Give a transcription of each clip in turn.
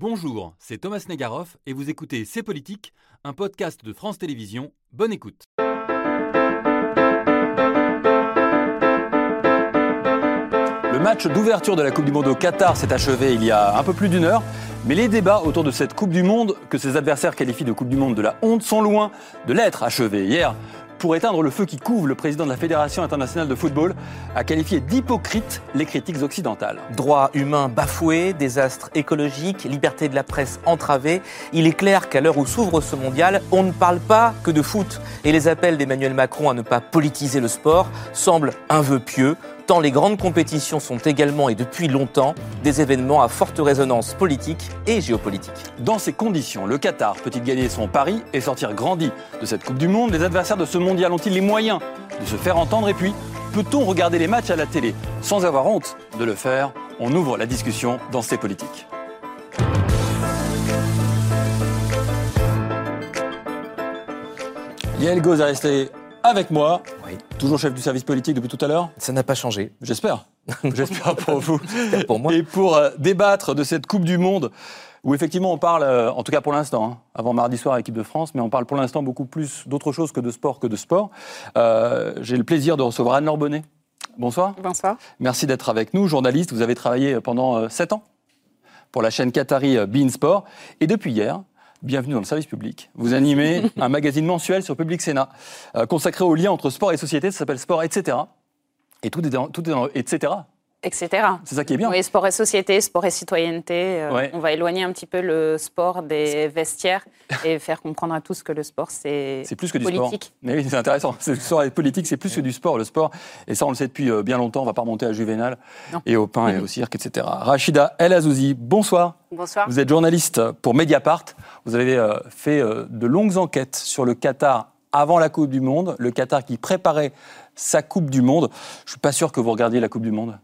Bonjour, c'est Thomas Negaroff et vous écoutez C'est Politique, un podcast de France Télévisions. Bonne écoute. Le match d'ouverture de la Coupe du Monde au Qatar s'est achevé il y a un peu plus d'une heure, mais les débats autour de cette Coupe du Monde, que ses adversaires qualifient de Coupe du Monde de la honte, sont loin de l'être achevés. Hier, pour éteindre le feu qui couvre, le président de la Fédération internationale de football a qualifié d'hypocrite les critiques occidentales. Droits humains bafoués, désastre écologique, liberté de la presse entravée. Il est clair qu'à l'heure où s'ouvre ce mondial, on ne parle pas que de foot. Et les appels d'Emmanuel Macron à ne pas politiser le sport semblent un vœu pieux tant les grandes compétitions sont également et depuis longtemps des événements à forte résonance politique et géopolitique. Dans ces conditions, le Qatar peut-il gagner son pari et sortir grandi de cette Coupe du Monde? Les adversaires de ce mondial ont-ils les moyens de se faire entendre? Et puis, peut-on regarder les matchs à la télé sans avoir honte de le faire? On ouvre la discussion dans ces politiques. Yael Goz est resté avec moi. Oui. Toujours chef du service politique depuis tout à l'heure Ça n'a pas changé. J'espère. J'espère pour vous. J'espère pour moi. Et pour euh, débattre de cette Coupe du Monde, où effectivement on parle, euh, en tout cas pour l'instant, hein, avant mardi soir équipe de France, mais on parle pour l'instant beaucoup plus d'autre chose que de sport que de sport. Euh, J'ai le plaisir de recevoir Anne Lorbonnet. Bonsoir. Bonsoir. Merci d'être avec nous. Journaliste, vous avez travaillé pendant 7 ans pour la chaîne Qatari euh, Bein Sport. Et depuis hier, bienvenue dans le service public. Vous animez un magazine mensuel sur Public Sénat, euh, consacré au lien entre sport et société. Ça s'appelle Sport, etc. Et tout est dans, tout est dans etc. Etc. C'est ça qui est bien. Oui, sport et société, sport et citoyenneté. euh, Ouais. On va éloigner un petit peu le sport des vestiaires et faire comprendre à tous que le sport, c'est C'est plus que du politique. sport. Mais oui, c'est intéressant. C'est- Le sport et politique, c'est plus que du sport. Le sport, et ça, on le sait depuis euh, bien longtemps. On va pas remonter à Juvénal Non. et au pain et au cirque, etc. Rachida El Azouzi, bonsoir. Bonsoir. Vous êtes journaliste pour Mediapart. Vous avez euh, fait de longues enquêtes sur le Qatar avant la Coupe du Monde, le Qatar qui préparait sa Coupe du Monde. Je suis pas sûr que vous regardiez la Coupe du Monde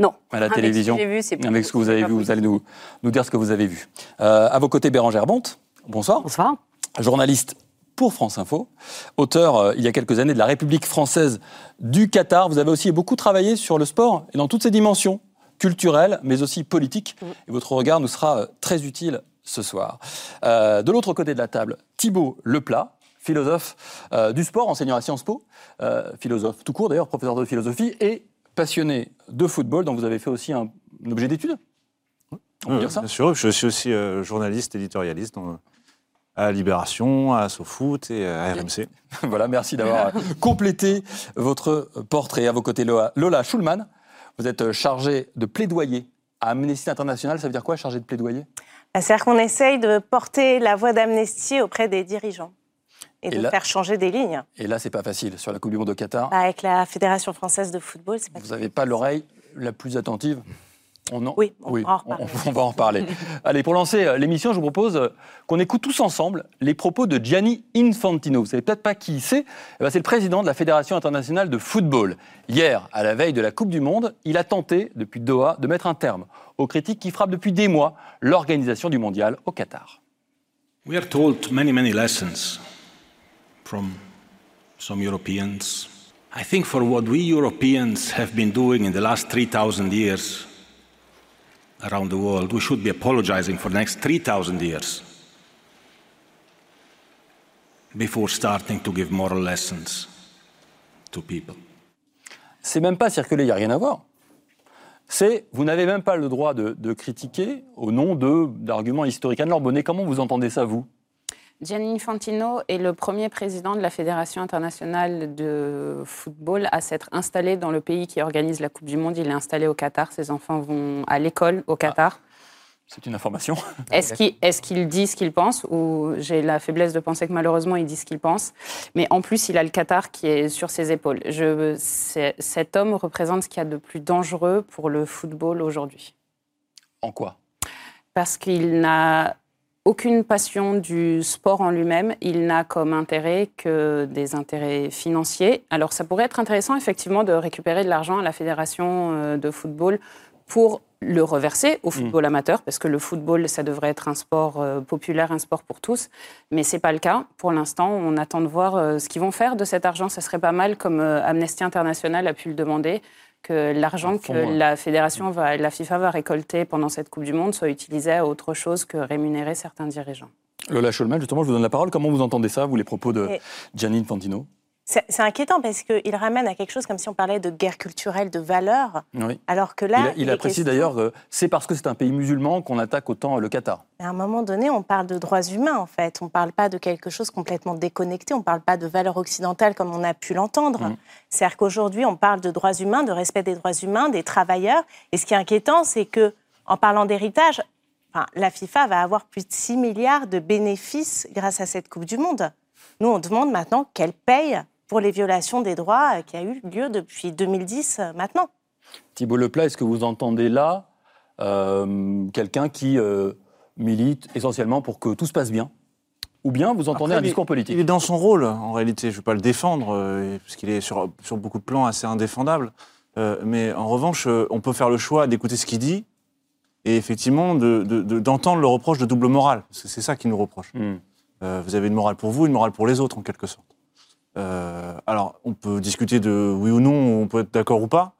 Non. à la Avec télévision. ce vu, c'est Avec ce que vous avez vu, vous allez nous, nous dire ce que vous avez vu. Euh, à vos côtés, Bérangère Bonte. Bonsoir. Bonsoir. Journaliste pour France Info, auteur euh, il y a quelques années de La République française du Qatar. Vous avez aussi beaucoup travaillé sur le sport et dans toutes ses dimensions, culturelles, mais aussi politiques. Et votre regard nous sera euh, très utile ce soir. Euh, de l'autre côté de la table, Thibault Leplat, philosophe euh, du sport, enseignant à Sciences Po, euh, philosophe tout court d'ailleurs, professeur de philosophie et passionné de football, dont vous avez fait aussi un, un objet d'étude. On peut dire ça Bien sûr, je suis aussi euh, journaliste, éditorialiste dans- à Libération, à SoFoot et à RMC. Voilà, merci d'avoir complété votre portrait. À vos côtés, Lola, Lola Schulman, vous êtes chargée de plaidoyer à Amnesty International. Ça veut dire quoi, chargée de plaidoyer? Bah, C'est-à-dire qu'on essaye de porter la voix d'amnistie auprès des dirigeants et, Et de là- faire changer des lignes. Et là, c'est pas facile. Sur la Coupe du Monde au Qatar, Bah, Avec la Fédération française de football, c'est pas vous n'avez pas l'oreille la plus attentive. On en... Oui, on va en on, va en reparler. Allez, pour lancer euh, l'émission, je vous propose euh, qu'on écoute tous ensemble les propos de Gianni Infantino. Vous savez peut-être pas qui c'est. Eh ben, c'est le président de la Fédération internationale de football. Hier, à la veille de la Coupe du Monde, il a tenté, depuis Doha, de mettre un terme aux critiques qui frappent depuis des mois l'organisation du mondial au Qatar. We are told many, many lessons from some Europeans. I think for what we Europeans have been doing in the last 3,000 years around the world, we should be apologizing for the next 3,000 years before starting to give moral lessons to people. C'est même pas circulé, il n'y a rien à voir. C'est, vous n'avez même pas le droit de, de critiquer au nom d'arguments historiques. Anne Lorbonnet, comment vous entendez ça, vous? Gianni Infantino est le premier président de la Fédération internationale de football à s'être installé dans le pays qui organise la Coupe du Monde. Il est installé au Qatar. Ses enfants vont à l'école au Qatar. C'est une information. Est-ce qu'il est dit ce qu'il pense ou j'ai la faiblesse de penser que malheureusement il dit ce qu'il pense Mais en plus, il a le Qatar qui est sur ses épaules. Je, cet homme représente ce qu'il y a de plus dangereux pour le football aujourd'hui. En quoi? Parce qu'il n'a aucune passion du sport en lui-même. Il n'a comme intérêt que des intérêts financiers. Alors ça pourrait être intéressant effectivement de récupérer de l'argent à la fédération euh, de football pour le reverser au football amateur, parce que le football, ça devrait être un sport euh, populaire, un sport pour tous, mais c'est pas le cas. Pour l'instant, on attend de voir euh, ce qu'ils vont faire de cet argent. Ça serait pas mal, comme euh, Amnesty International a pu le demander, que l'argent que la fédération, va, la FIFA va récolter pendant cette Coupe du Monde soit utilisé à autre chose que rémunérer certains dirigeants. Lola Scholman, justement, je vous donne la parole. Comment vous entendez ça, vous, les propos de Et- Gianni Infantino? C'est inquiétant parce qu'il ramène à quelque chose comme si on parlait de guerre culturelle, de valeurs, Oui. alors que Il, là. a- il est apprécie d'ailleurs que c'est parce que c'est un pays musulman qu'on attaque autant le Qatar. À un moment donné, on parle de droits humains, en fait. On ne parle pas de quelque chose complètement déconnecté. On ne parle pas de valeurs occidentales comme on a pu l'entendre. Mm. C'est-à-dire qu'aujourd'hui, on parle de droits humains, de respect des droits humains, des travailleurs. Et ce qui est inquiétant, c'est que, en parlant d'héritage, enfin, la FIFA va avoir plus de 6 milliards de bénéfices grâce à cette Coupe du Monde. Nous, on demande maintenant qu'elle paye pour les violations des droits euh, qui a eu lieu depuis 2010 euh, maintenant. Thibault Leplat, est-ce que vous entendez là euh, quelqu'un qui euh, milite essentiellement pour que tout se passe bien? Ou bien vous entendez Après, un discours politique? Il est dans son rôle, en réalité. Je ne vais pas le défendre, euh, parce qu'il est sur, sur beaucoup de plans assez indéfendable. Euh, mais en revanche, euh, on peut faire le choix d'écouter ce qu'il dit et effectivement de- de- de- d'entendre le reproche de double morale. Parce que C'est ça qu'il nous reproche. Hmm. Euh, vous avez une morale pour vous, une morale pour les autres, en quelque sorte. Euh, alors, on peut discuter de oui ou non, on peut être d'accord ou pas.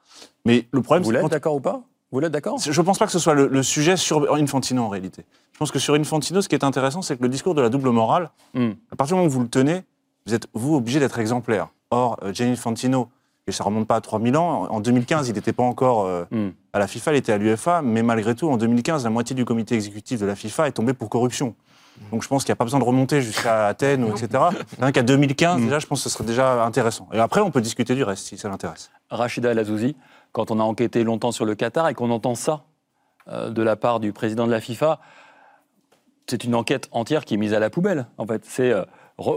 Mais le problème, Vous l'êtes d'accord ou pas? Vous l'êtes d'accord? Je ne pense pas que ce soit le, le sujet sur Infantino en réalité. Je pense que sur Infantino, ce qui est intéressant, c'est que le discours de la double morale, Hmm. à partir du moment où vous le tenez, vous êtes, vous, obligé d'être exemplaire. Or, euh, Gianni Infantino, et ça remonte pas à 3000 ans, en 2015, il n'était pas encore euh, Hmm. à la FIFA, il était à l'UFA, mais malgré tout, en 2015, la moitié du comité exécutif de la FIFA est tombé pour corruption. Donc je pense qu'il n'y a pas besoin de remonter jusqu'à Athènes, ou etc. Rien qu'à 2015, Hmm. déjà, je pense que ce serait déjà intéressant. Et après, on peut discuter du reste, si ça l'intéresse. Rachida El Azouzi, quand on a enquêté longtemps sur le Qatar et qu'on entend ça euh, de la part du président de la FIFA, c'est une enquête entière qui est mise à la poubelle. En fait, c'est euh,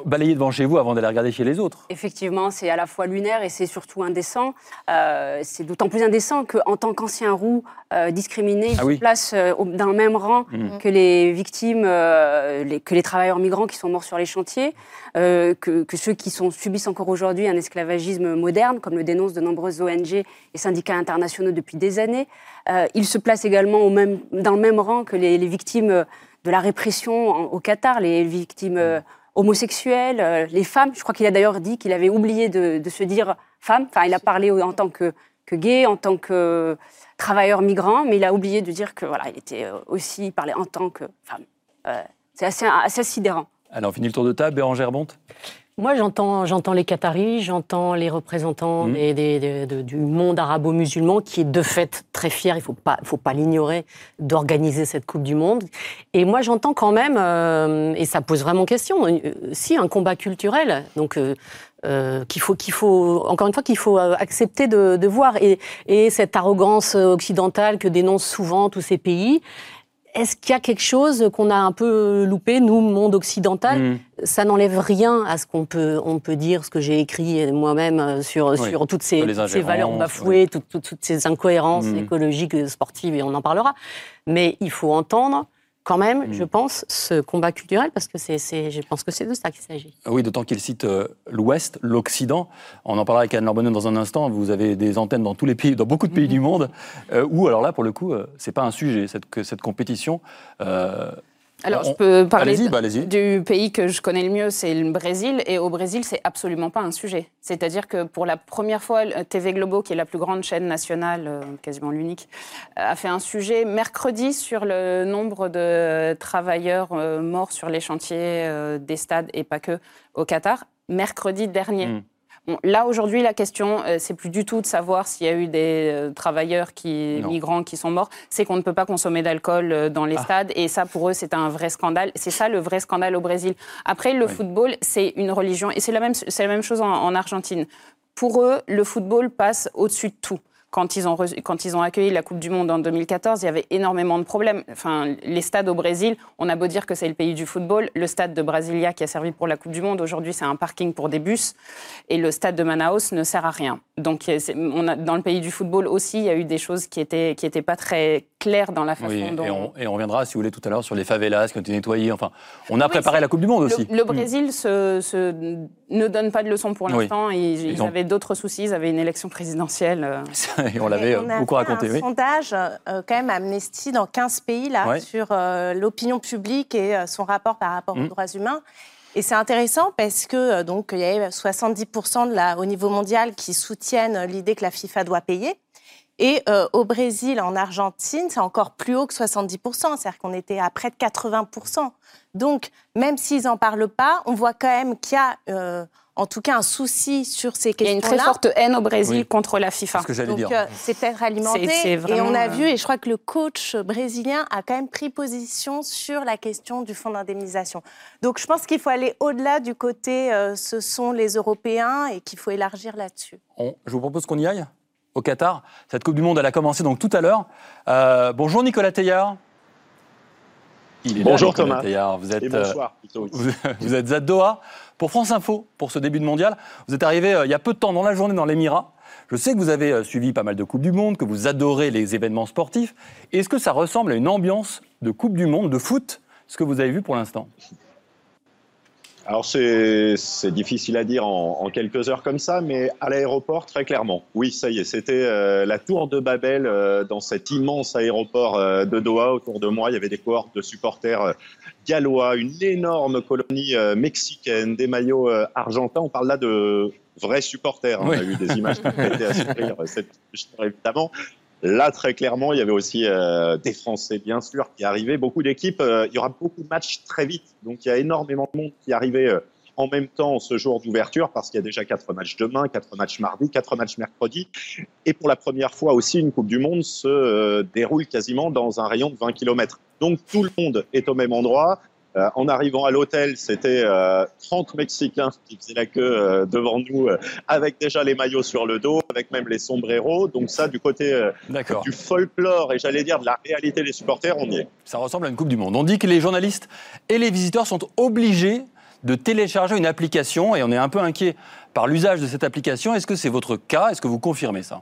balayer devant chez vous avant d'aller regarder chez les autres. Effectivement, c'est à la fois lunaire et c'est surtout indécent. Euh, c'est d'autant plus indécent qu'en tant qu'ancien roux euh, discriminé, il Ah se place euh, dans le même rang Mhm. que les victimes, euh, les- que les travailleurs migrants qui sont morts sur les chantiers, euh, que, que ceux qui sont, subissent encore aujourd'hui un esclavagisme moderne, comme le dénoncent de nombreuses ONG et syndicats internationaux depuis des années. Euh, il se place également au même, dans le même rang que les, les victimes de la répression en- au Qatar, les victimes euh, homosexuelles, euh, les femmes. Je crois qu'il a d'ailleurs dit qu'il avait oublié de, de se dire femme. Enfin, il a parlé en tant que, que gay, en tant que travailleur migrant, mais il a oublié de dire que voilà, il était euh, aussi il parlait en tant que femme. Euh, c'est assez, assez sidérant. Alors, on finit le tour de table. Bérangère Bonte Moi, j'entends, j'entends les Qataris, j'entends les représentants des- des- des- de- du monde arabo-musulman, qui est de fait très fier, il ne faut pas, faut pas l'ignorer, d'organiser cette Coupe du Monde. Et moi, j'entends quand même, euh, et ça pose vraiment question, euh, si un combat culturel, donc euh, euh, qu'il faut, qu'il faut, encore une fois, qu'il faut euh, accepter de, de voir, et, et cette arrogance occidentale que dénoncent souvent tous ces pays. Est-ce qu'il y a quelque chose qu'on a un peu loupé, nous, monde occidental Hmm. ça n'enlève rien à ce qu'on peut, on peut dire, ce que j'ai écrit moi-même euh, sur, Oui, sur toutes ces, toutes valeurs bafouées, toutes, toutes- toutes ces incohérences Mhm. écologiques, sportives, et on en parlera. Mais il faut entendre quand même, Mhm. je pense, ce combat culturel, parce que c'est, je pense que c'est de ça qu'il s'agit. Oui, d'autant qu'il cite euh, l'Ouest, l'Occident. On en parlera avec Anne Lorbonneau dans un instant. Vous avez des antennes dans tous les pays, dans beaucoup de pays du monde, euh, où alors là, pour le coup, euh, c'est pas un sujet cette, que cette compétition. Euh, Alors, on- je peux parler bah, du pays que je connais le mieux, c'est le Brésil. Et au Brésil, c'est absolument pas un sujet. C'est-à-dire que pour la première fois, le TV Globo, qui est la plus grande chaîne nationale, euh, quasiment l'unique, euh, a fait un sujet mercredi sur le nombre de travailleurs euh, morts sur les chantiers euh, des stades et pas que au Qatar. Mercredi dernier. Mm. Bon, là, aujourd'hui, la question, euh, c'est plus du tout de savoir s'il y a eu des euh, travailleurs qui, Non. migrants qui sont morts. C'est qu'on ne peut pas consommer d'alcool euh, dans les Ah. stades. Et ça, pour eux, c'est un vrai scandale. C'est ça le vrai scandale au Brésil. Après, le Oui. football, c'est une religion. Et c'est la même, la même chose en, en Argentine. Pour eux, le football passe au-dessus de tout. Quand ils, ont reçu- quand ils ont accueilli la Coupe du Monde en 2014, il y avait énormément de problèmes. Enfin, les stades au Brésil, on a beau dire que c'est le pays du football. Le stade de Brasilia, qui a servi pour la Coupe du Monde, aujourd'hui, c'est un parking pour des bus. Et le stade de Manaus ne sert à rien. Donc, euh, c'est- on a, dans le pays du football aussi, il y a eu des choses qui étaient, qui étaient pas très claires dans la façon Oui, dont. et, on, et on reviendra, si vous voulez, tout à l'heure sur les favelas qui ont été nettoyées. Enfin, on a préparé la Coupe du Monde aussi. Le, le Brésil se, se- ne donne pas de leçons pour Oui. l'instant. Ils, ils ont- avaient d'autres soucis. Ils avaient une élection présidentielle. euh. et on l'avait euh, on a beaucoup fait raconté. un oui. sondage, euh, quand même, Amnesty, dans 15 pays, là, Ouais. sur euh, l'opinion publique et euh, son rapport par rapport Mm. aux droits humains. Et c'est intéressant parce que euh, donc il y a 70% de la, au niveau mondial qui soutiennent l'idée que la FIFA doit payer. Et euh, au Brésil, en Argentine, c'est encore plus haut que 70%, c'est-à-dire qu'on était à près de 80%. Donc, même s'ils n'en parlent pas, on voit quand même qu'il y a euh, en tout cas un souci sur ces questions-là. Il y a une très forte haine au Brésil contre la FIFA. C'est ce que j'allais dire. euh, c'est peut-être alimenté. C'est- c'est et vraiment, on a euh, vu, et je crois que le coach brésilien a quand même pris position sur la question du fonds d'indemnisation. Donc je pense qu'il faut aller au-delà du côté euh, ce sont les Européens et qu'il faut élargir là-dessus. On- je vous propose qu'on y aille au Qatar. Cette Coupe du Monde, elle a commencé donc tout à l'heure. Euh, bonjour Nicolas Teillard. Il est là, Bonjour, Thomas. Vous êtes, Et euh, bonsoir plutôt. vous, vous êtes à Doha pour France Info pour ce début de mondial. Vous êtes arrivé euh, il y a peu de temps dans la journée dans l'Émirat. Je sais que vous avez euh, suivi pas mal de Coupes du Monde, que vous adorez les événements sportifs. Est-ce que ça ressemble à une ambiance de Coupe du Monde, de foot, ce que vous avez vu pour l'instant? Alors c'est c'est difficile à dire en, en quelques heures comme ça, mais à l'aéroport très clairement. Oui, ça y est, c'était euh, la tour de Babel euh, dans cet immense aéroport euh, de Doha. Autour de moi, il y avait des cohortes de supporters euh, gallois, une énorme colonie euh, mexicaine, des maillots euh, argentins. On parle là de vrais supporters. hein. Oui. On a eu des images qui ont été à histoire, évidemment. Là, très clairement, il y avait aussi euh, des Français, bien sûr, qui arrivaient. Beaucoup d'équipes. euh, il y aura beaucoup de matchs très vite. Donc, il y a énormément de monde qui arrivait euh, en même temps ce jour d'ouverture, parce qu'il y a déjà quatre matchs demain, quatre matchs mardi, quatre matchs mercredi. Et pour la première fois aussi, une Coupe du Monde se euh, déroule quasiment dans un rayon de 20 km. Donc, tout le monde est au même endroit. Euh, en arrivant à l'hôtel, c'était euh, 30 Mexicains qui faisaient la queue euh, devant nous, euh, avec déjà les maillots sur le dos, avec même les sombreros. Donc ça, du côté du folklore et j'allais dire de la réalité des supporters, on y est. Ça ressemble à une Coupe du Monde. On dit que les journalistes et les visiteurs sont obligés de télécharger une application et on est un peu inquiet par l'usage de cette application. Est-ce que c'est votre cas? Est-ce que vous confirmez ça?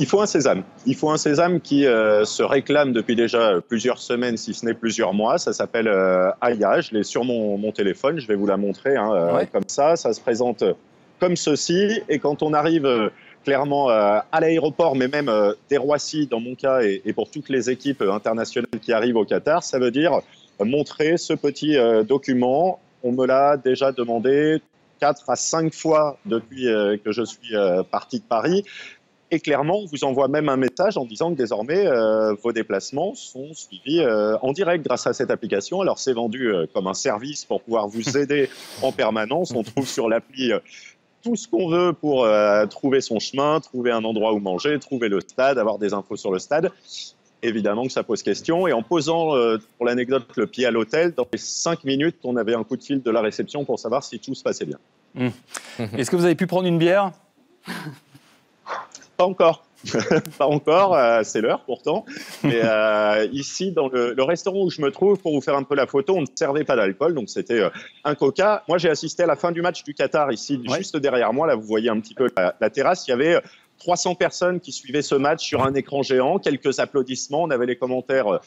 Il faut un sésame. Il faut un sésame qui euh, se réclame depuis déjà plusieurs semaines, si ce n'est plusieurs mois. Ça s'appelle euh, Aya. Je l'ai sur mon, mon téléphone. Je vais vous la montrer hein, euh, Ouais. comme ça. Ça se présente comme ceci. Et quand on arrive euh, clairement euh, à l'aéroport, mais même euh, des Roissy dans mon cas et, et pour toutes les équipes euh, internationales qui arrivent au Qatar, ça veut dire euh, montrer ce petit euh, document. On me l'a déjà demandé quatre à cinq fois depuis euh, que je suis euh, parti de Paris. Et clairement, on vous envoie même un message en disant que désormais, euh, vos déplacements sont suivis euh, en direct grâce à cette application. Alors, c'est vendu euh, comme un service pour pouvoir vous aider en permanence. On trouve sur l'appli euh, tout ce qu'on veut pour euh, trouver son chemin, trouver un endroit où manger, trouver le stade, avoir des infos sur le stade. Évidemment que ça pose question. Et en posant, euh, pour l'anecdote, le pied à l'hôtel, dans les cinq minutes, on avait un coup de fil de la réception pour savoir si tout se passait bien. Est-ce que vous avez pu prendre une bière? Pas encore. pas encore, euh, c'est l'heure pourtant. Mais euh, ici, dans le, le restaurant où je me trouve, pour vous faire un peu la photo, on ne servait pas d'alcool, donc c'était euh, un coca. Moi, j'ai assisté à la fin du match du Qatar ici, Ouais. juste derrière moi. Là, vous voyez un petit peu la, la terrasse. Il y avait euh, 300 personnes qui suivaient ce match sur un écran géant, quelques applaudissements. On avait les commentaires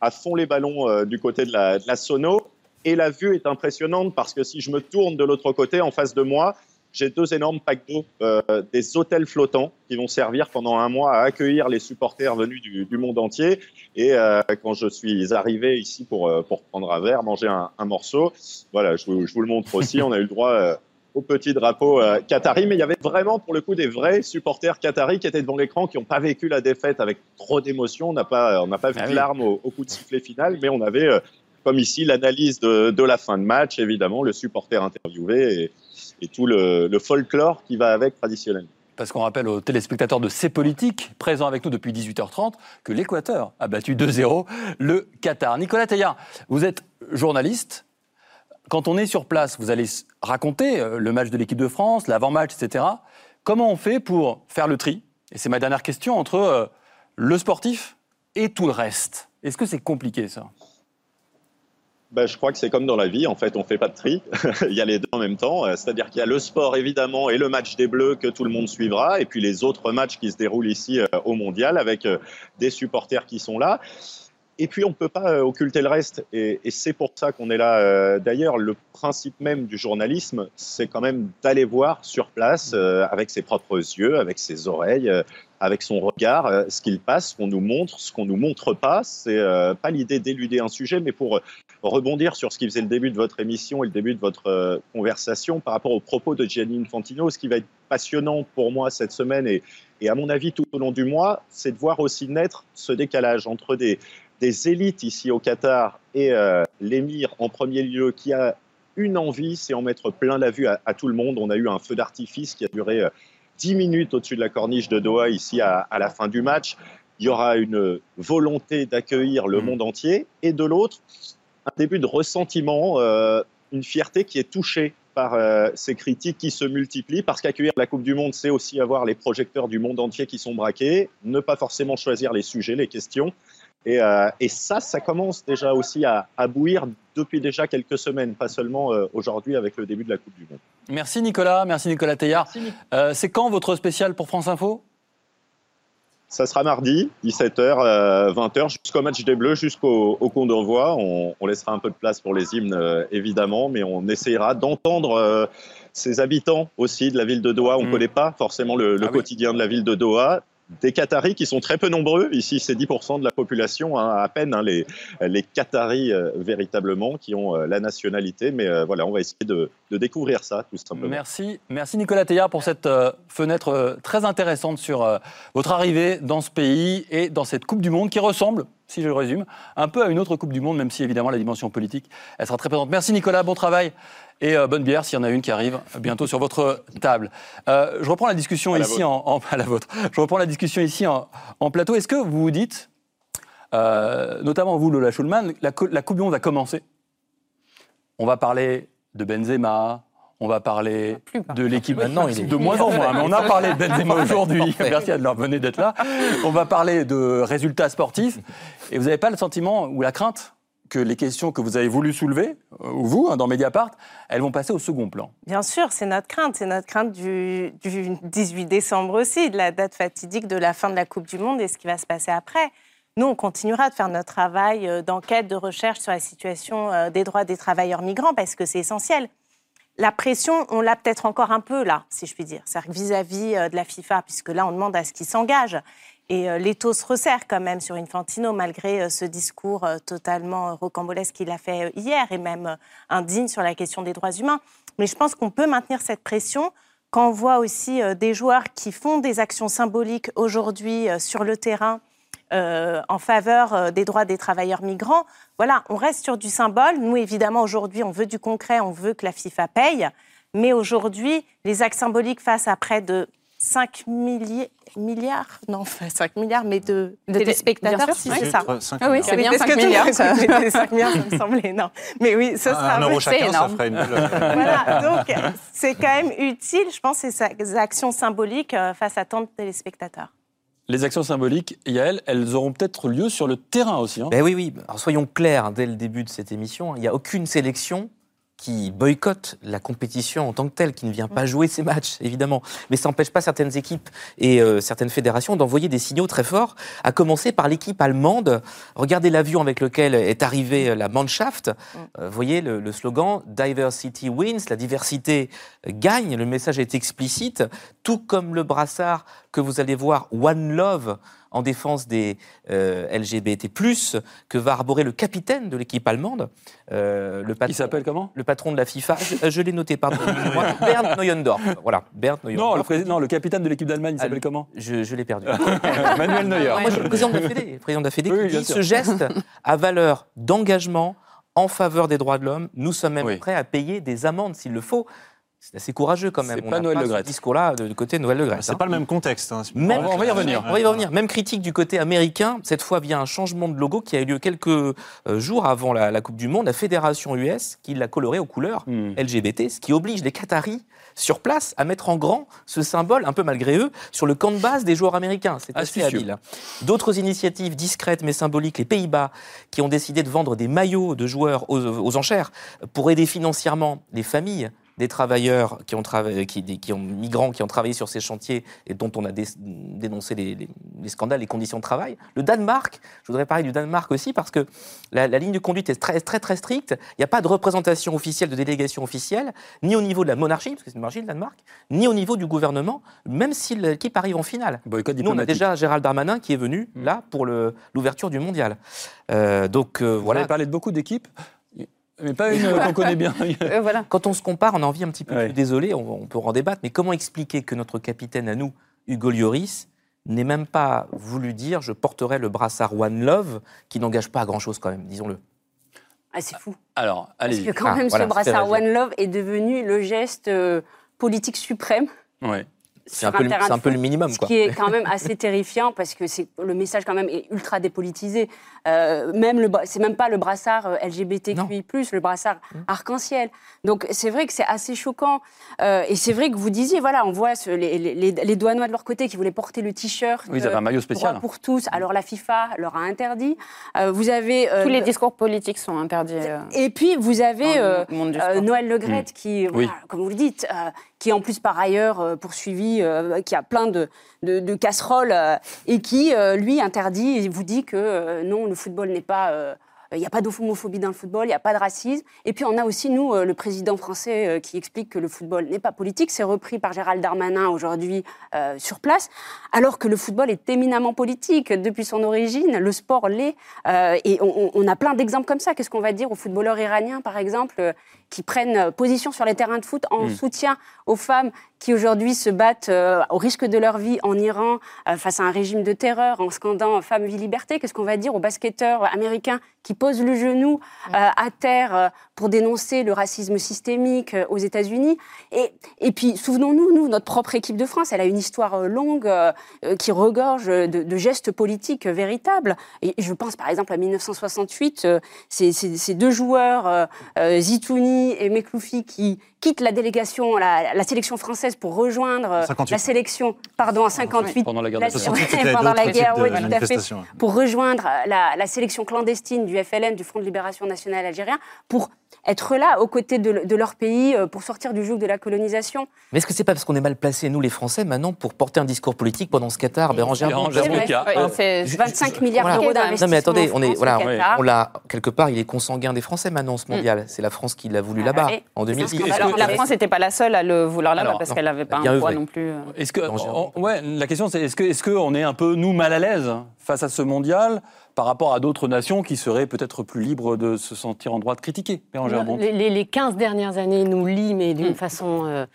à fond les ballons du côté de la, de la sono. Et la vue est impressionnante parce que si je me tourne de l'autre côté, en face de moi, j'ai deux énormes packs d'eau, euh, des hôtels flottants qui vont servir pendant un mois à accueillir les supporters venus du, du monde entier. Et euh, quand je suis arrivé ici pour, euh, pour prendre un verre, manger un, un morceau, voilà, je vous, je vous le montre aussi, on a eu le droit euh, au petit drapeau euh, qatari, mais il y avait vraiment pour le coup des vrais supporters qataris qui étaient devant l'écran, qui n'ont pas vécu la défaite avec trop d'émotion. On n'a pas, on n'a pas vu Ah de oui. larmes au, au coup de sifflet final, mais on avait, euh, comme ici, l'analyse de, la fin de match, évidemment, le supporter interviewé et, tout le, folklore qui va avec traditionnellement. Parce qu'on rappelle aux téléspectateurs de C'est Politique, présents avec nous depuis 18h30, que l'Équateur a battu 2-0 le Qatar. Nicolas Teillard, vous êtes journaliste. Quand on est sur place, vous allez raconter euh, le match de l'équipe de France, l'avant-match, etc. Comment on fait pour faire le tri? Et c'est ma dernière question entre euh, le sportif et tout le reste. Est-ce que c'est compliqué ça? Ben, je crois que c'est comme dans la vie, en fait, on fait pas de tri. il y a les deux en même temps. Euh, C'est-à-dire qu'il y a le sport, évidemment, et le match des Bleus que tout le monde suivra, et puis les autres matchs qui se déroulent ici euh, au Mondial avec euh, des supporters qui sont là. Et puis, on ne peut pas occulter le reste. Et, c'est pour ça qu'on est là. D'ailleurs, le principe même du journalisme, c'est quand même d'aller voir sur place, avec ses propres yeux, avec ses oreilles, avec son regard, euh, ce qu'il passe, ce qu'on nous montre, ce qu'on nous montre pas. C'est euh, pas l'idée d'éluder un sujet, mais pour euh, rebondir sur ce qui faisait le début de votre émission et le début de votre euh, conversation par rapport aux propos de Gianni Infantino. Ce qui va être passionnant pour moi cette semaine et, Et à mon avis, tout au long du mois, c'est de voir aussi naître ce décalage entre des, des élites ici au Qatar et l'émir en premier lieu qui a une envie, c'est en mettre plein la vue à, tout le monde. On a eu un feu d'artifice qui a duré 10 minutes au-dessus de la corniche de Doha ici à, à, la fin du match. Il y aura une volonté d'accueillir le monde entier et de l'autre, un début de ressentiment, euh, une fierté qui est touchée par euh, ces critiques qui se multiplient, parce qu'accueillir la Coupe du Monde, c'est aussi avoir les projecteurs du monde entier qui sont braqués, ne pas forcément choisir les sujets, les questions. Et, euh, et ça, ça commence déjà aussi à, à, bouillir depuis déjà quelques semaines, pas seulement euh, aujourd'hui avec le début de la Coupe du Monde. Merci Nicolas, merci Nicolas Teillard. Euh, c'est quand votre spécial pour France Info? Ça sera mardi, 17h, euh, 20h, jusqu'au match des Bleus, jusqu'au au compte d'envoi. On, on, laissera un peu de place pour les hymnes, euh, évidemment, mais on essayera d'entendre euh, ces habitants aussi de la ville de Doha. On ne mmh. connaît pas forcément le, le ah quotidien oui. de la ville de Doha des Qataris qui sont très peu nombreux. Ici, c'est 10% de la population, hein, à peine, hein, les, les Qataris euh, véritablement, qui ont euh, la nationalité. Mais euh, voilà, on va essayer de, de, découvrir ça, tout simplement. Merci. Merci Nicolas Teillard pour cette fenêtre très intéressante sur votre arrivée dans ce pays et dans cette Coupe du Monde qui ressemble, si je le résume, un peu à une autre Coupe du Monde, même si évidemment la dimension politique, elle sera très présente. Merci Nicolas, bon travail et euh, bonne bière s'il y en a une qui arrive bientôt sur votre table. Euh, je reprends la discussion à ici la en, en, à la vôtre. Je reprends la discussion ici en, en plateau. Est-ce que vous vous dites, euh, notamment vous Lola Schulman, la, la Coupe du Monde va commencer? On va parler de Benzema, on va parler de l'équipe maintenant, il est de moins en moins, mais on a parlé de Benzema aujourd'hui. Merci à leur venir d'être là. On va parler de résultats sportifs. Et vous n'avez pas le sentiment ou la crainte que les questions que vous avez voulu soulever, euh, ou vous, hein, dans Mediapart, elles vont passer au second plan. Bien sûr, c'est notre crainte. C'est notre crainte du, du, 18 décembre aussi, de la date fatidique de la fin de la Coupe du Monde et ce qui va se passer après. Nous, on continuera de faire notre travail euh, d'enquête, de recherche sur la situation euh, des droits des travailleurs migrants parce que c'est essentiel. La pression, on l'a peut-être encore un peu là, si je puis dire. C'est-à-dire vis-à-vis de la FIFA, puisque là, on demande à ce qu'ils s'engagent. Et euh, l'étau se resserre quand même sur Infantino, malgré euh, ce discours euh, totalement rocambolesque qu'il a fait hier, et même indigne sur la question des droits humains. Mais je pense qu'on peut maintenir cette pression quand on voit aussi des joueurs qui font des actions symboliques aujourd'hui sur le terrain euh, en faveur des droits des travailleurs migrants. Voilà, on reste sur du symbole. Nous, évidemment, aujourd'hui, on veut du concret, on veut que la FIFA paye. Mais aujourd'hui, les actes symboliques face à près de 5 milliers, milliards, non, 5 milliards, mais de, de téléspectateurs, si c'est ça. Ah oui, c'est bien 5 milliards. Ça, 5 milliards, ça me semblait énorme. Mais oui, ce sera un euro chacun, énorme. ça ferait une voilà, donc c'est quand même utile, je pense, ces actions symboliques euh, face à tant de téléspectateurs. Les actions symboliques, Yael, elles auront peut-être lieu sur le terrain aussi. Hein. Ben oui, oui. Alors soyons clairs, dès le début de cette émission, il n'y a aucune sélection qui boycotte la compétition en tant que telle, qui ne vient pas jouer ses matchs, évidemment. Mais ça n'empêche pas certaines équipes et euh, certaines fédérations d'envoyer des signaux très forts, à commencer par l'équipe allemande. Regardez l'avion avec lequel est arrivée la Mannschaft. Euh, voyez le, le, slogan Diversity wins, la diversité gagne. Le message est explicite, tout comme le brassard que vous allez voir One Love en défense des euh, LGBT+, que va arborer le capitaine de l'équipe allemande. Euh, le patron, Il s'appelle comment? Le patron de la FIFA. Je, je l'ai noté, pardon. Bernd Neuendorf. Voilà, Bernd Neuendorf. Non, le, président, non, le capitaine de l'équipe d'Allemagne, il s'appelle comment? Je, je l'ai perdu. Manuel Neuer. Moi, je suis le président de la Fédé. Président de la Fédé oui, qui dit ce geste à valeur d'engagement en faveur des droits de l'homme. Nous sommes même oui. prêts à payer des amendes s'il le faut. C'est assez courageux quand même. C'est pas Noël Le Gret. Ce discours-là du côté Noël Le Gret. C'est hein. pas le même contexte. Hein. Même, on va y revenir. On va y revenir. Même critique du côté américain, cette fois via un changement de logo qui a eu lieu quelques jours avant la, la Coupe du Monde. La fédération US qui l'a coloré aux couleurs Hmm. mm. LGBT, ce qui oblige les Qataris sur place à mettre en grand ce symbole, un peu malgré eux, sur le camp de base des joueurs américains. C'est assez habile. D'autres initiatives discrètes mais symboliques, les Pays-Bas, qui ont décidé de vendre des maillots de joueurs aux, aux enchères pour aider financièrement les familles des travailleurs qui ont, travaillé, qui, qui, ont migrants qui ont travaillé sur ces chantiers et dont on a dé, dénoncé les, les, les, scandales, les conditions de travail. Le Danemark, je voudrais parler du Danemark aussi parce que la, la ligne de conduite est très très très stricte. Il n'y a pas de représentation officielle, de délégation officielle, ni au niveau de la monarchie, parce que c'est une monarchie le Danemark, ni au niveau du gouvernement, même si l'équipe arrive en finale. Boycott Nous, on a déjà Gérald Darmanin qui est venu mmh. là pour l'ouverture du mondial. Euh, donc euh, Vous voilà. avez parlé de beaucoup d'équipes. Mais pas une qu'on connaît bien. euh, voilà. Quand on se compare, on a envie un petit peu, ouais. désolé, on, on, peut en débattre, mais comment expliquer que notre capitaine à nous Hugo Lloris n'ait même pas voulu dire je porterai le brassard One Love, qui n'engage pas à grand-chose quand même, disons-le. Ah, c'est fou. Alors, Parce allez-y. que quand Ah, même, voilà, ce brassard One Love est devenu le geste euh, politique suprême. Ouais. C'est un, peu le- un peu minimum, Ce quoi. qui est quand même assez terrifiant parce que c'est le message quand même est ultra dépolitisé. Euh, même le, c'est même pas le brassard euh, LGBTQI+, le brassard Mmh. arc-en-ciel. Donc c'est vrai que c'est assez choquant. Euh, et c'est vrai que vous disiez, voilà, on voit ce- les, les, les, les Douanois de leur côté qui voulaient porter le t-shirt. Oui, ils avaient un maillot euh, spécial. pour tous. Alors la FIFA leur a interdit. Euh, vous avez euh, Tous les le- discours politiques sont interdits. euh, et puis vous avez euh, le euh. Noël Legrette qui, voilà, comme vous le dites, qui en plus par ailleurs euh, poursuivi, euh, qui a plein de, de, casseroles euh, et qui lui interdit et vous dit que non, le football n'est pas il n'y a pas d'homophobie dans le football, il n'y a pas de racisme. Et puis on a aussi, nous, euh, le président français euh, qui explique que le football n'est pas politique. C'est repris par Gérald Darmanin aujourd'hui euh, sur place, alors que le football est éminemment politique depuis son origine. Le sport l'est. Euh, et on, a plein d'exemples comme ça. Qu'est-ce qu'on va dire aux footballeurs iraniens, par exemple, qui prennent position sur les terrains de foot en soutien aux femmes qui aujourd'hui se battent euh, au risque de leur vie en Iran euh, face à un régime de terreur en scandant Femme, vie, liberté. Qu'est-ce qu'on va dire aux basketteurs américains qui posent le genou euh, à terre euh, pour dénoncer le racisme systémique euh, aux États-Unis? Et, et puis, souvenons-nous, nous, notre propre équipe de France, elle a une histoire euh, longue euh, euh, qui regorge de, de gestes politiques euh, véritables. Et je pense par exemple à 1968, euh, ces, deux joueurs, euh, euh, Zitouni et Mekloufi, qui quittent la délégation, la, la sélection française pour rejoindre euh, 58. la sélection, pardon, en 58. Pendant la guerre La- de 68, ouais, c'était pendant la guerre, oui, tout à fait pour rejoindre la, la sélection clandestine du FLN, du Front de Libération Nationale Algérien, pour être là aux côtés de, de leur pays, euh, pour sortir du joug de la colonisation. Mais est-ce que c'est pas parce qu'on est mal placés, nous les Français, maintenant, pour porter un discours politique pendant ce Qatar Bérangère C'est vrai. Bourca. Ouais, Euh, c'est- 25 milliards Voilà. d'euros d'investissement. Non mais attendez, en on est France, voilà, on l'a quelque part, il est consanguin des Français maintenant ce mondial. C'est la France qui l'a voulu Ah, là-bas ouais. en C'est 2006. un scandale. Alors, la Mais- France n'était pas la seule à le vouloir là-bas parce qu'elle n'avait pas un poids non plus. euh. Est-ce que, ouais, la question c'est est-ce que, est-ce que on est un peu nous mal à l'aise face à ce mondial par rapport à d'autres nations qui seraient peut-être plus libres de se sentir en droit de critiquer Les, les- les 15 dernières années nous lient, mais d'une Hmm. façon euh,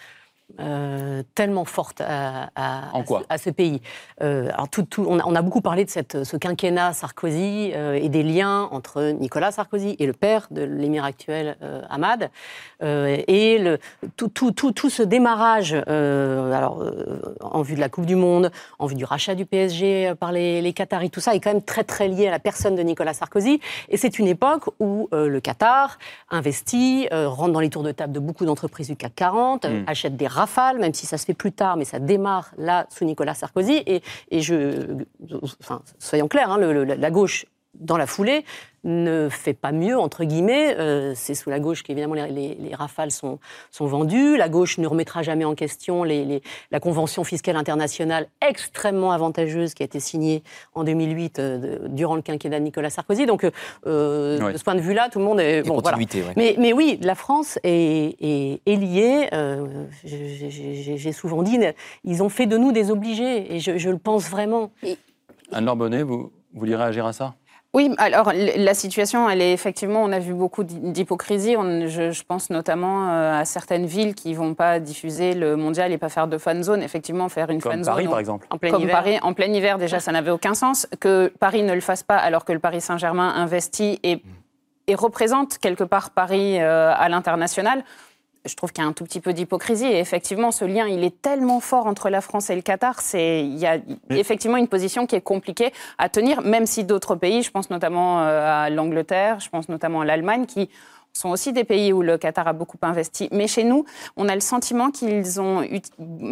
euh, tellement forte à, à- En à quoi ce, à ce pays. Euh, alors tout, tout- on, a, on a beaucoup parlé de cette, ce quinquennat Sarkozy euh, et des liens entre Nicolas Sarkozy et le père de l'émir actuel, Ahmad. Et le, tout, tout, tout, tout ce démarrage alors, en vue de la Coupe du Monde, en vue du rachat du PSG par les, les Qataris, tout ça est quand même très très lié à la personne de Nicolas Sarkozy. Et c'est une époque où le Qatar investit, rentre dans les tours de table de beaucoup d'entreprises du CAC 40, euh, Mm. achète des même si ça se fait plus tard, mais ça démarre là sous Nicolas Sarkozy. Et, je, enfin, soyons clairs, hein, la gauche dans la foulée ne fait pas mieux, entre guillemets. Euh, c'est sous la gauche qu'évidemment les, les- les rafales sont, sont vendues. La gauche ne remettra jamais en question les- les- la convention fiscale internationale extrêmement avantageuse qui a été signée en 2008 euh, de- durant le quinquennat de Nicolas Sarkozy. Donc, euh, Ouais. de ce point de vue-là, tout le monde est... Bon, voilà. continuité, ouais. Mais, mais oui, la France est, est- est liée. euh, j'ai- souvent dit, ils ont fait de nous des obligés, et je, je le pense vraiment. Anne-Laure Bonnet, vous, vous vouliez réagir à ça? Oui, alors la situation, elle est effectivement, on a vu beaucoup d'hy- d'hypocrisie. Je, je pense notamment euh, à certaines villes qui vont pas diffuser le mondial et pas faire de fan zone. Effectivement, faire une Comme fan Paris, zone par exemple. En plein comme hiver. Paris en plein hiver, déjà, ça n'avait aucun sens. Que Paris ne le fasse pas alors que le Paris Saint-Germain investit et, et représente quelque part Paris euh, à l'international. Je trouve qu'il y a un tout petit peu d'hypocrisie. Et effectivement, ce lien, il est tellement fort entre la France et le Qatar. C'est, il y a effectivement une position qui est compliquée à tenir, même si d'autres pays, je pense notamment euh, à l'Angleterre, je pense notamment à l'Allemagne, qui sont aussi des pays où le Qatar a beaucoup investi. Mais chez nous, on a le sentiment qu'ils ont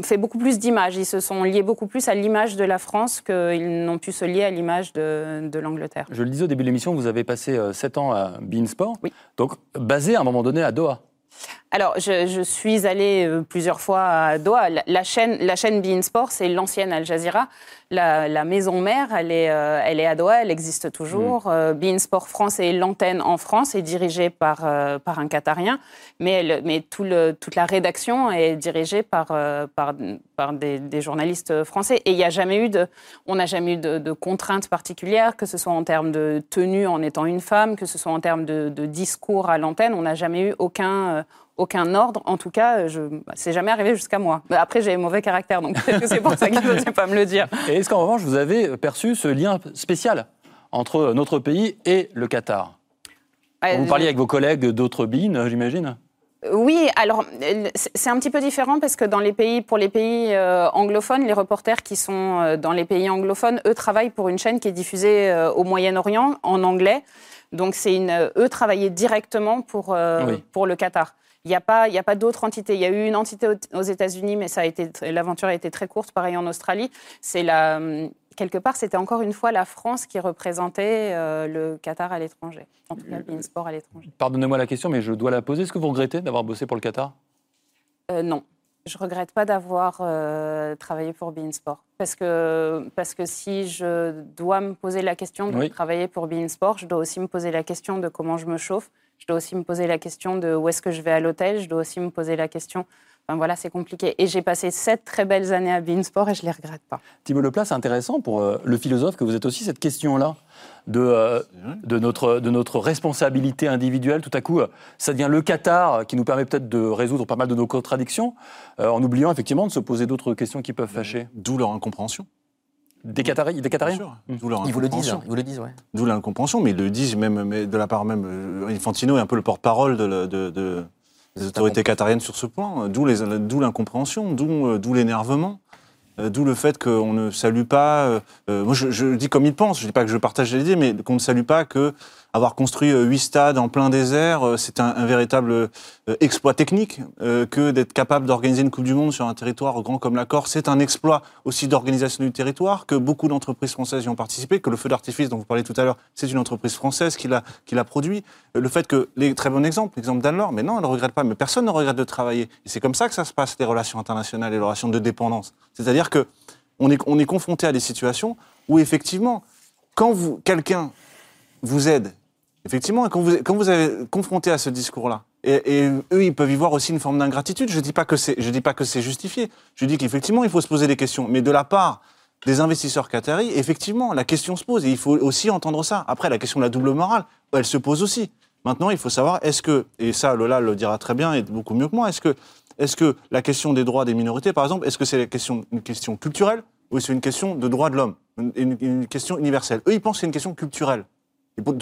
fait beaucoup plus d'images. Ils se sont liés beaucoup plus à l'image de la France qu'ils n'ont pu se lier à l'image de, de l'Angleterre. Je le disais au début de l'émission, vous avez passé 7 ans à Beansport, Oui. donc basé à un moment donné à Doha. Alors, je, je suis allée euh, plusieurs fois à Doha. La, la chaîne, la chaîne Bein Sport, c'est l'ancienne Al Jazeera. La, la maison mère, elle est, euh, elle est à Doha, elle existe toujours. Euh, Bein Sport France est l'antenne en France, est dirigée par, euh, par un Qatarien, mais, elle- mais tout le, toute la rédaction est dirigée par, euh, par, par des, des journalistes français. Et il n'y a jamais eu de, on n'a jamais eu de, de contraintes particulières, que ce soit en termes de tenue en étant une femme, que ce soit en termes de, de discours à l'antenne. On n'a jamais eu aucun, euh, aucun ordre. En tout cas, je, bah, c'est jamais arrivé jusqu'à moi. Après, j'ai mauvais caractère, donc peut-être que c'est pour ça qu'il ne sait pas me le dire. Et est-ce qu'en revanche, vous avez perçu ce lien spécial entre notre pays et le Qatar? Vous parliez avec vos collègues d'autres BIN, j'imagine? Oui, alors c'est un petit peu différent parce que dans les pays, pour les pays euh, anglophones, les reporters qui sont euh, dans les pays anglophones, eux travaillent pour une chaîne qui est diffusée euh, au Moyen-Orient en anglais. Donc c'est une, eux travaillaient directement pour pour le Qatar. Il n'y a pas, a pas d'autre entité. Il y a eu une entité aux États-Unis, mais ça a été l'aventure a été très courte. Pareil en Australie. C'est la hum, quelque part, c'était encore une fois la France qui représentait euh, le Qatar à l'étranger, en tout cas le Sport à l'étranger. Pardonnez-moi la question, mais je dois la poser. Est-ce que vous regrettez d'avoir bossé pour le Qatar? Euh, Non. Je ne regrette pas d'avoir euh, travaillé pour Sport. Parce que, parce que si je dois me poser la question de travailler pour Sport, je dois aussi me poser la question de comment je me chauffe. Je dois aussi me poser la question de où est-ce que je vais à l'hôtel. Je dois aussi me poser la question voilà, c'est compliqué. Et j'ai passé sept très belles années à Beansport et je ne les regrette pas. Thibault Leplat, c'est intéressant pour euh, le philosophe que vous êtes aussi, cette question-là de, euh, de, notre, de notre responsabilité individuelle. Tout à coup, euh, ça devient le Qatar qui nous permet peut-être de résoudre pas mal de nos contradictions, en oubliant effectivement de se poser d'autres questions qui peuvent fâcher. D'où leur incompréhension. Des Qataris, des Qatariens mmh. Ils vous le disent, ils vous le disent, ouais. D'où l'incompréhension, mais ils le disent même mais de la part même. Infantino est un peu le porte-parole de, de les autorités qatariennes sur ce point, d'où l'incompréhension, euh, d'où l'énervement. Euh, d'où le fait qu'on ne salue pas. Euh, moi, je, je, dis comme il pense. Je dis pas que je partage l'idée, mais qu'on ne salue pas que avoir construit euh, huit stades en plein désert, euh, c'est un, véritable euh, exploit technique que d'être capable d'organiser une Coupe du Monde sur un territoire grand comme la Corse. C'est un exploit aussi d'organisation du territoire, que beaucoup d'entreprises françaises y ont participé, que le feu d'artifice dont vous parlez tout à l'heure, c'est une entreprise française qui l'a, qui l'a produit. Le fait que, les très bon exemple, l'exemple d'Anne-Laure, mais non, elle ne regrette pas, mais personne ne regrette de travailler. Et c'est comme ça que ça se passe, les relations internationales et les relations de dépendance. C'est-à-dire que on est, on est confronté à des situations où effectivement, quand quelqu'un vous aide Effectivement, quand vous, quand vous avez confronté à ce discours-là, et, eux, ils peuvent y voir aussi une forme d'ingratitude. Je ne dis pas que c'est justifié. Je dis qu'effectivement, il faut se poser des questions. Mais de la part des investisseurs qataris, effectivement, la question se pose. Et il faut aussi entendre ça. Après, la question de la double morale, elle se pose aussi. Maintenant, il faut savoir, est-ce que, et ça, Lola le dira très bien et beaucoup mieux que moi, est-ce que, est que la question des droits des minorités, par exemple, est-ce que c'est question, une question culturelle ou c'est une question de droits de l'homme, une, une, question universelle? Eux, ils pensent que c'est une question culturelle.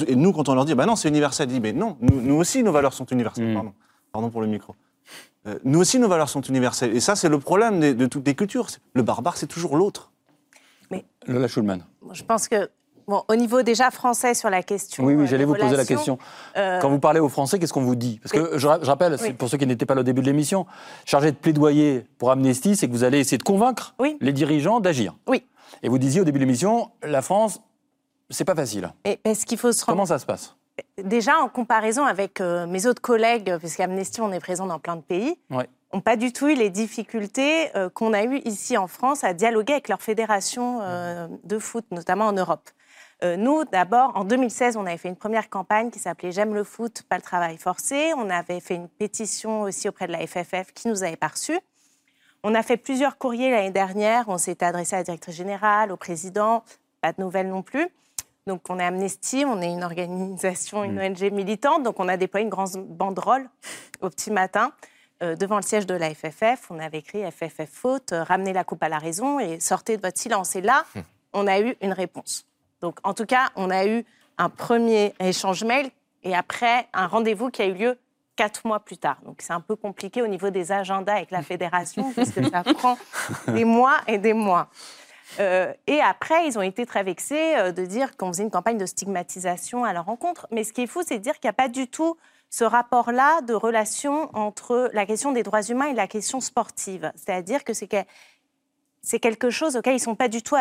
Et, nous, quand on leur dit, bah non, c'est universel, ils disent, mais non, nous, aussi, nos valeurs sont universelles. Mm. Pardon. Pardon pour le micro. Euh, nous aussi, nos valeurs sont universelles. Et ça, c'est le problème de, toutes les cultures. Le barbare, c'est toujours l'autre. Mais Lola Schulman. Je pense que Bon, au niveau déjà français sur la question. Oui, oui, euh, j'allais vous poser la question. Euh, quand vous parlez aux Français, qu'est-ce qu'on vous dit? Parce que je, rappelle, pour ceux qui n'étaient pas là au début de l'émission, chargé de plaidoyer pour Amnesty, c'est que vous allez essayer de convaincre les dirigeants d'agir. Oui. Et vous disiez au début de l'émission, la France c'est pas facile. Et est-ce qu'il faut se Comment ça se passe? Déjà, en comparaison avec euh, mes autres collègues, puisqu'Amnesty, on est présent dans plein de pays, ouais. n'ont pas du tout eu les difficultés euh, qu'on a eues ici en France à dialoguer avec leur fédération euh, de foot, notamment en Europe. nous, d'abord, en 2016, on avait fait une première campagne qui s'appelait J'aime le foot, pas le travail forcé. On avait fait une pétition aussi auprès de la FFF qui nous avait pas reçus. On a fait plusieurs courriers l'année dernière. On s'est adressé à la directrice générale, au président. Pas de nouvelles non plus. Donc, on est Amnesty, on est une organisation, une mm. ONG militante. Donc, on a déployé une grande banderole au petit matin euh, devant le siège de la FFF. On avait écrit FFF faute, euh, ramenez la coupe à la raison et sortez de votre silence. Et là, mm. on a eu une réponse. Donc, en tout cas, on a eu un premier échange mail et après un rendez-vous qui a eu lieu quatre mois plus tard. Donc, c'est un peu compliqué au niveau des agendas avec la fédération, puisque ça prend des mois et des mois. Euh, et après, ils ont été très vexés euh, de dire qu'on faisait une campagne de stigmatisation à leur rencontre. Mais ce qui est fou, c'est de dire qu'il n'y a pas du tout ce rapport-là de relation entre la question des droits humains et la question sportive. C'est-à-dire que c'est quelque chose auquel ils ne sont pas du tout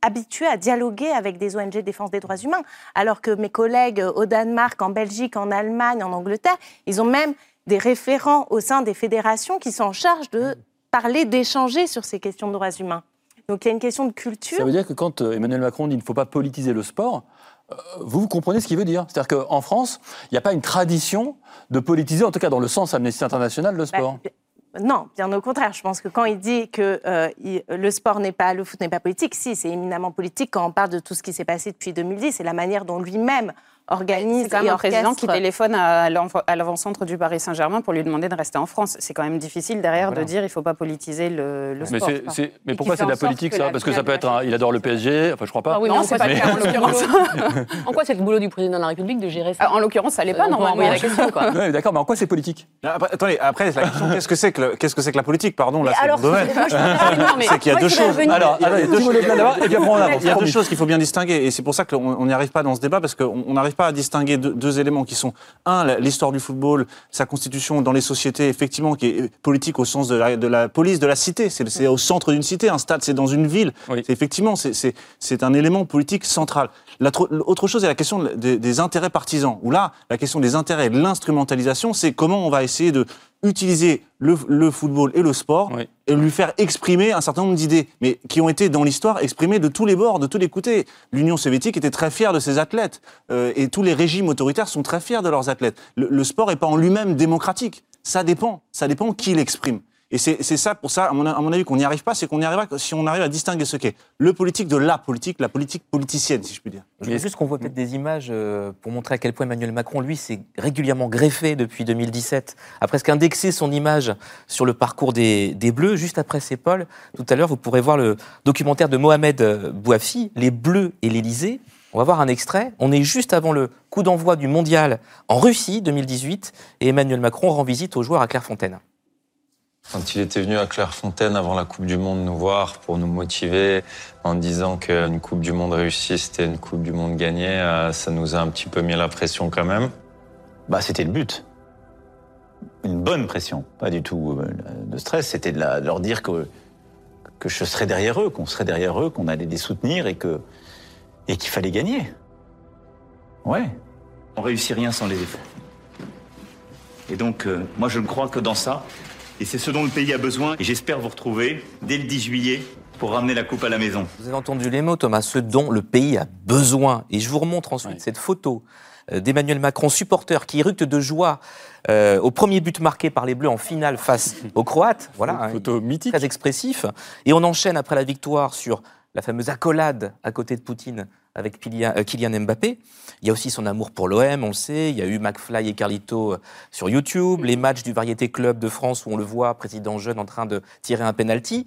habitués à dialoguer avec des ONG de défense des droits humains. Alors que mes collègues au Danemark, en Belgique, en Allemagne, en Angleterre, ils ont même des référents au sein des fédérations qui sont en charge de parler, d'échanger sur ces questions de droits humains. Donc il y a une question de culture. Ça veut dire que quand euh, Emmanuel Macron dit qu'il ne faut pas politiser le sport, euh, vous, vous comprenez ce qu'il veut dire C'est-à-dire qu'en France, il n'y a pas une tradition de politiser, en tout cas dans le sens Amnesty International, le sport. Bah, non, bien au contraire. Je pense que quand il dit que euh, le sport n'est pas, le foot n'est pas politique, si, c'est éminemment politique quand on parle de tout ce qui s'est passé depuis 2010 et la manière dont lui-même organise quand même et un président qui orchestre. téléphone à l'avant-centre du Paris Saint-Germain pour lui demander de rester en France. C'est quand même difficile derrière Voilà. de dire il ne faut pas politiser le, le Mais, sport. mais pourquoi c'est de la politique que ça la Parce que ça peut être un, il adore le PSG, enfin je crois pas. Ah oui, Non, mais en c'est quoi pas cas en l'occurrence. En quoi c'est le boulot du président de la République de gérer ça Ah, En l'occurrence, ça l'est pas peut normalement. envoyer la question, quoi. Ouais, D'accord, mais en quoi c'est politique Après, attendez, après, la question, qu'est-ce que c'est que, le- qu'est-ce que c'est que la politique? Pardon, là, Mais c'est mais C'est qu'il y a deux choses. Alors, il y a deux choses. Qu'il faut bien distinguer, et c'est pour ça qu'on on n'y arrive pas dans ce débat, parce qu'on on pas à distinguer deux, deux éléments qui sont, un, l'histoire du football, sa constitution dans les sociétés, effectivement, qui est politique au sens de la, de la police, de la cité. C'est au centre d'une cité, un stade, c'est dans une ville. Oui. Effectivement, c'est- un élément politique central. La L'autre chose est la question des, des intérêts partisans, où là, la question des intérêts et de l'instrumentalisation, c'est comment on va essayer de utiliser le, le football et le sport Oui. et lui faire exprimer un certain nombre d'idées, mais qui ont été dans l'histoire exprimées de tous les bords, de tous les côtés. L'Union soviétique était très fière de ses athlètes, euh, et tous les régimes autoritaires sont très fiers de leurs athlètes. Le, le sport n'est pas en lui-même démocratique. Ça dépend. Ça dépend qui l'exprime. Et c'est ça, pour ça, à mon, avis, qu'on n'y arrive pas, c'est qu'on y arrivera si on arrive à distinguer ce qu'est le politique de la politique, la politique politicienne, si je puis dire. Je veux juste qu'on voit peut-être des images euh, pour montrer à quel point Emmanuel Macron, lui, s'est régulièrement greffé depuis 2017, a presque indexé son image sur le parcours des, des Bleus, juste après ses pôles. Tout à l'heure, vous pourrez voir le documentaire de Mohamed euh, Bouafi, Les Bleus et l'Élysée. On va voir un extrait. On est juste avant le coup d'envoi du mondial en Russie 2018 et Emmanuel Macron rend visite aux joueurs à Clairefontaine. Quand il était venu à Clairefontaine avant la Coupe du Monde nous voir pour nous motiver en disant qu'une Coupe du Monde réussie, c'était une Coupe du Monde gagnée, euh, ça nous a un petit peu mis la pression quand même. Bah, c'était le but. Une bonne pression, pas du tout euh, de stress. C'était de, la- de leur dire que, que je serais derrière eux, qu'on serait derrière eux, qu'on allait les soutenir et que et qu'il fallait gagner. Ouais. On réussit rien sans les efforts. Et donc, euh, moi, je ne crois que dans ça. Et c'est ce dont le pays a besoin. Et j'espère vous retrouver dès le 10 juillet pour ramener la coupe à la maison. Vous avez entendu les mots, Thomas, ce dont le pays a besoin. Et je vous remontre ensuite Oui. cette photo euh, d'Emmanuel Macron, supporter, qui éructe de joie euh, au premier but marqué par les Bleus en finale face aux Croates. Voilà, hein, Photo mythique. très expressif. Et on enchaîne après la victoire sur la fameuse accolade à côté de Poutine avec euh, Kylian Mbappé. Il y a aussi son amour pour l'OM, on le sait. Il y a eu McFly et Carlito euh, sur YouTube, les matchs du Variété Club de France où on le voit, président jeune en train de tirer un penalty.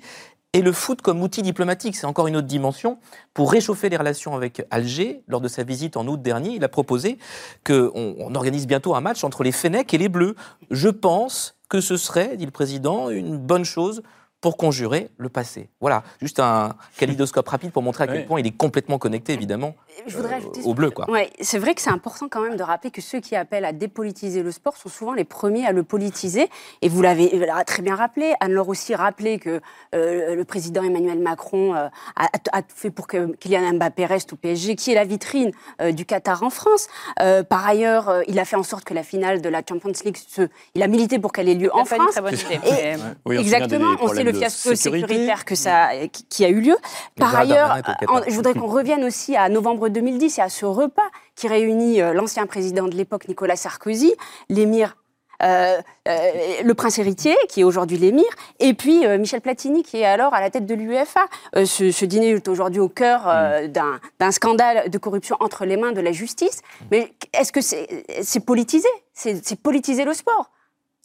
Et le foot comme outil diplomatique, c'est encore une autre dimension. Pour réchauffer les relations avec Alger, lors de sa visite en août dernier, il a proposé qu'on on organise bientôt un match entre les Fennecs et les Bleus. Je pense que ce serait, dit le président, une bonne chose pour conjurer le passé. Voilà, juste un kaléidoscope rapide pour montrer à quel Ouais. point il est complètement connecté, évidemment, Je voudrais euh, ajouter au bleu. Quoi. Ouais, c'est vrai que c'est important quand même de rappeler que ceux qui appellent à dépolitiser le sport sont souvent les premiers à le politiser. Et vous l'avez très bien rappelé. Anne-Laure aussi rappelé que euh, le président Emmanuel Macron euh, a, a tout fait pour que Kylian Mbappé reste au PSG, qui est la vitrine euh, du Qatar en France. Euh, par ailleurs, euh, il a fait en sorte que la finale de la Champions League, se, il a milité pour qu'elle ait lieu en France. très bonne idée. Et- mais- Oui, on Exactement, on sait le fiasco sécurité. sécuritaire que ça, qui, qui a eu lieu. Par ailleurs, en- je voudrais qu'on revienne aussi à novembre 2010 et à ce repas qui réunit euh, l'ancien président de l'époque, Nicolas Sarkozy, l'émir. euh, euh, le prince héritier, qui est aujourd'hui l'émir, et puis euh, Michel Platini, qui est alors à la tête de l'UEFA. Ce, ce dîner est aujourd'hui au cœur euh, d'un- scandale de corruption entre les mains de la justice. Mais est-ce que c'est politisé? C'est c'est politiser le sport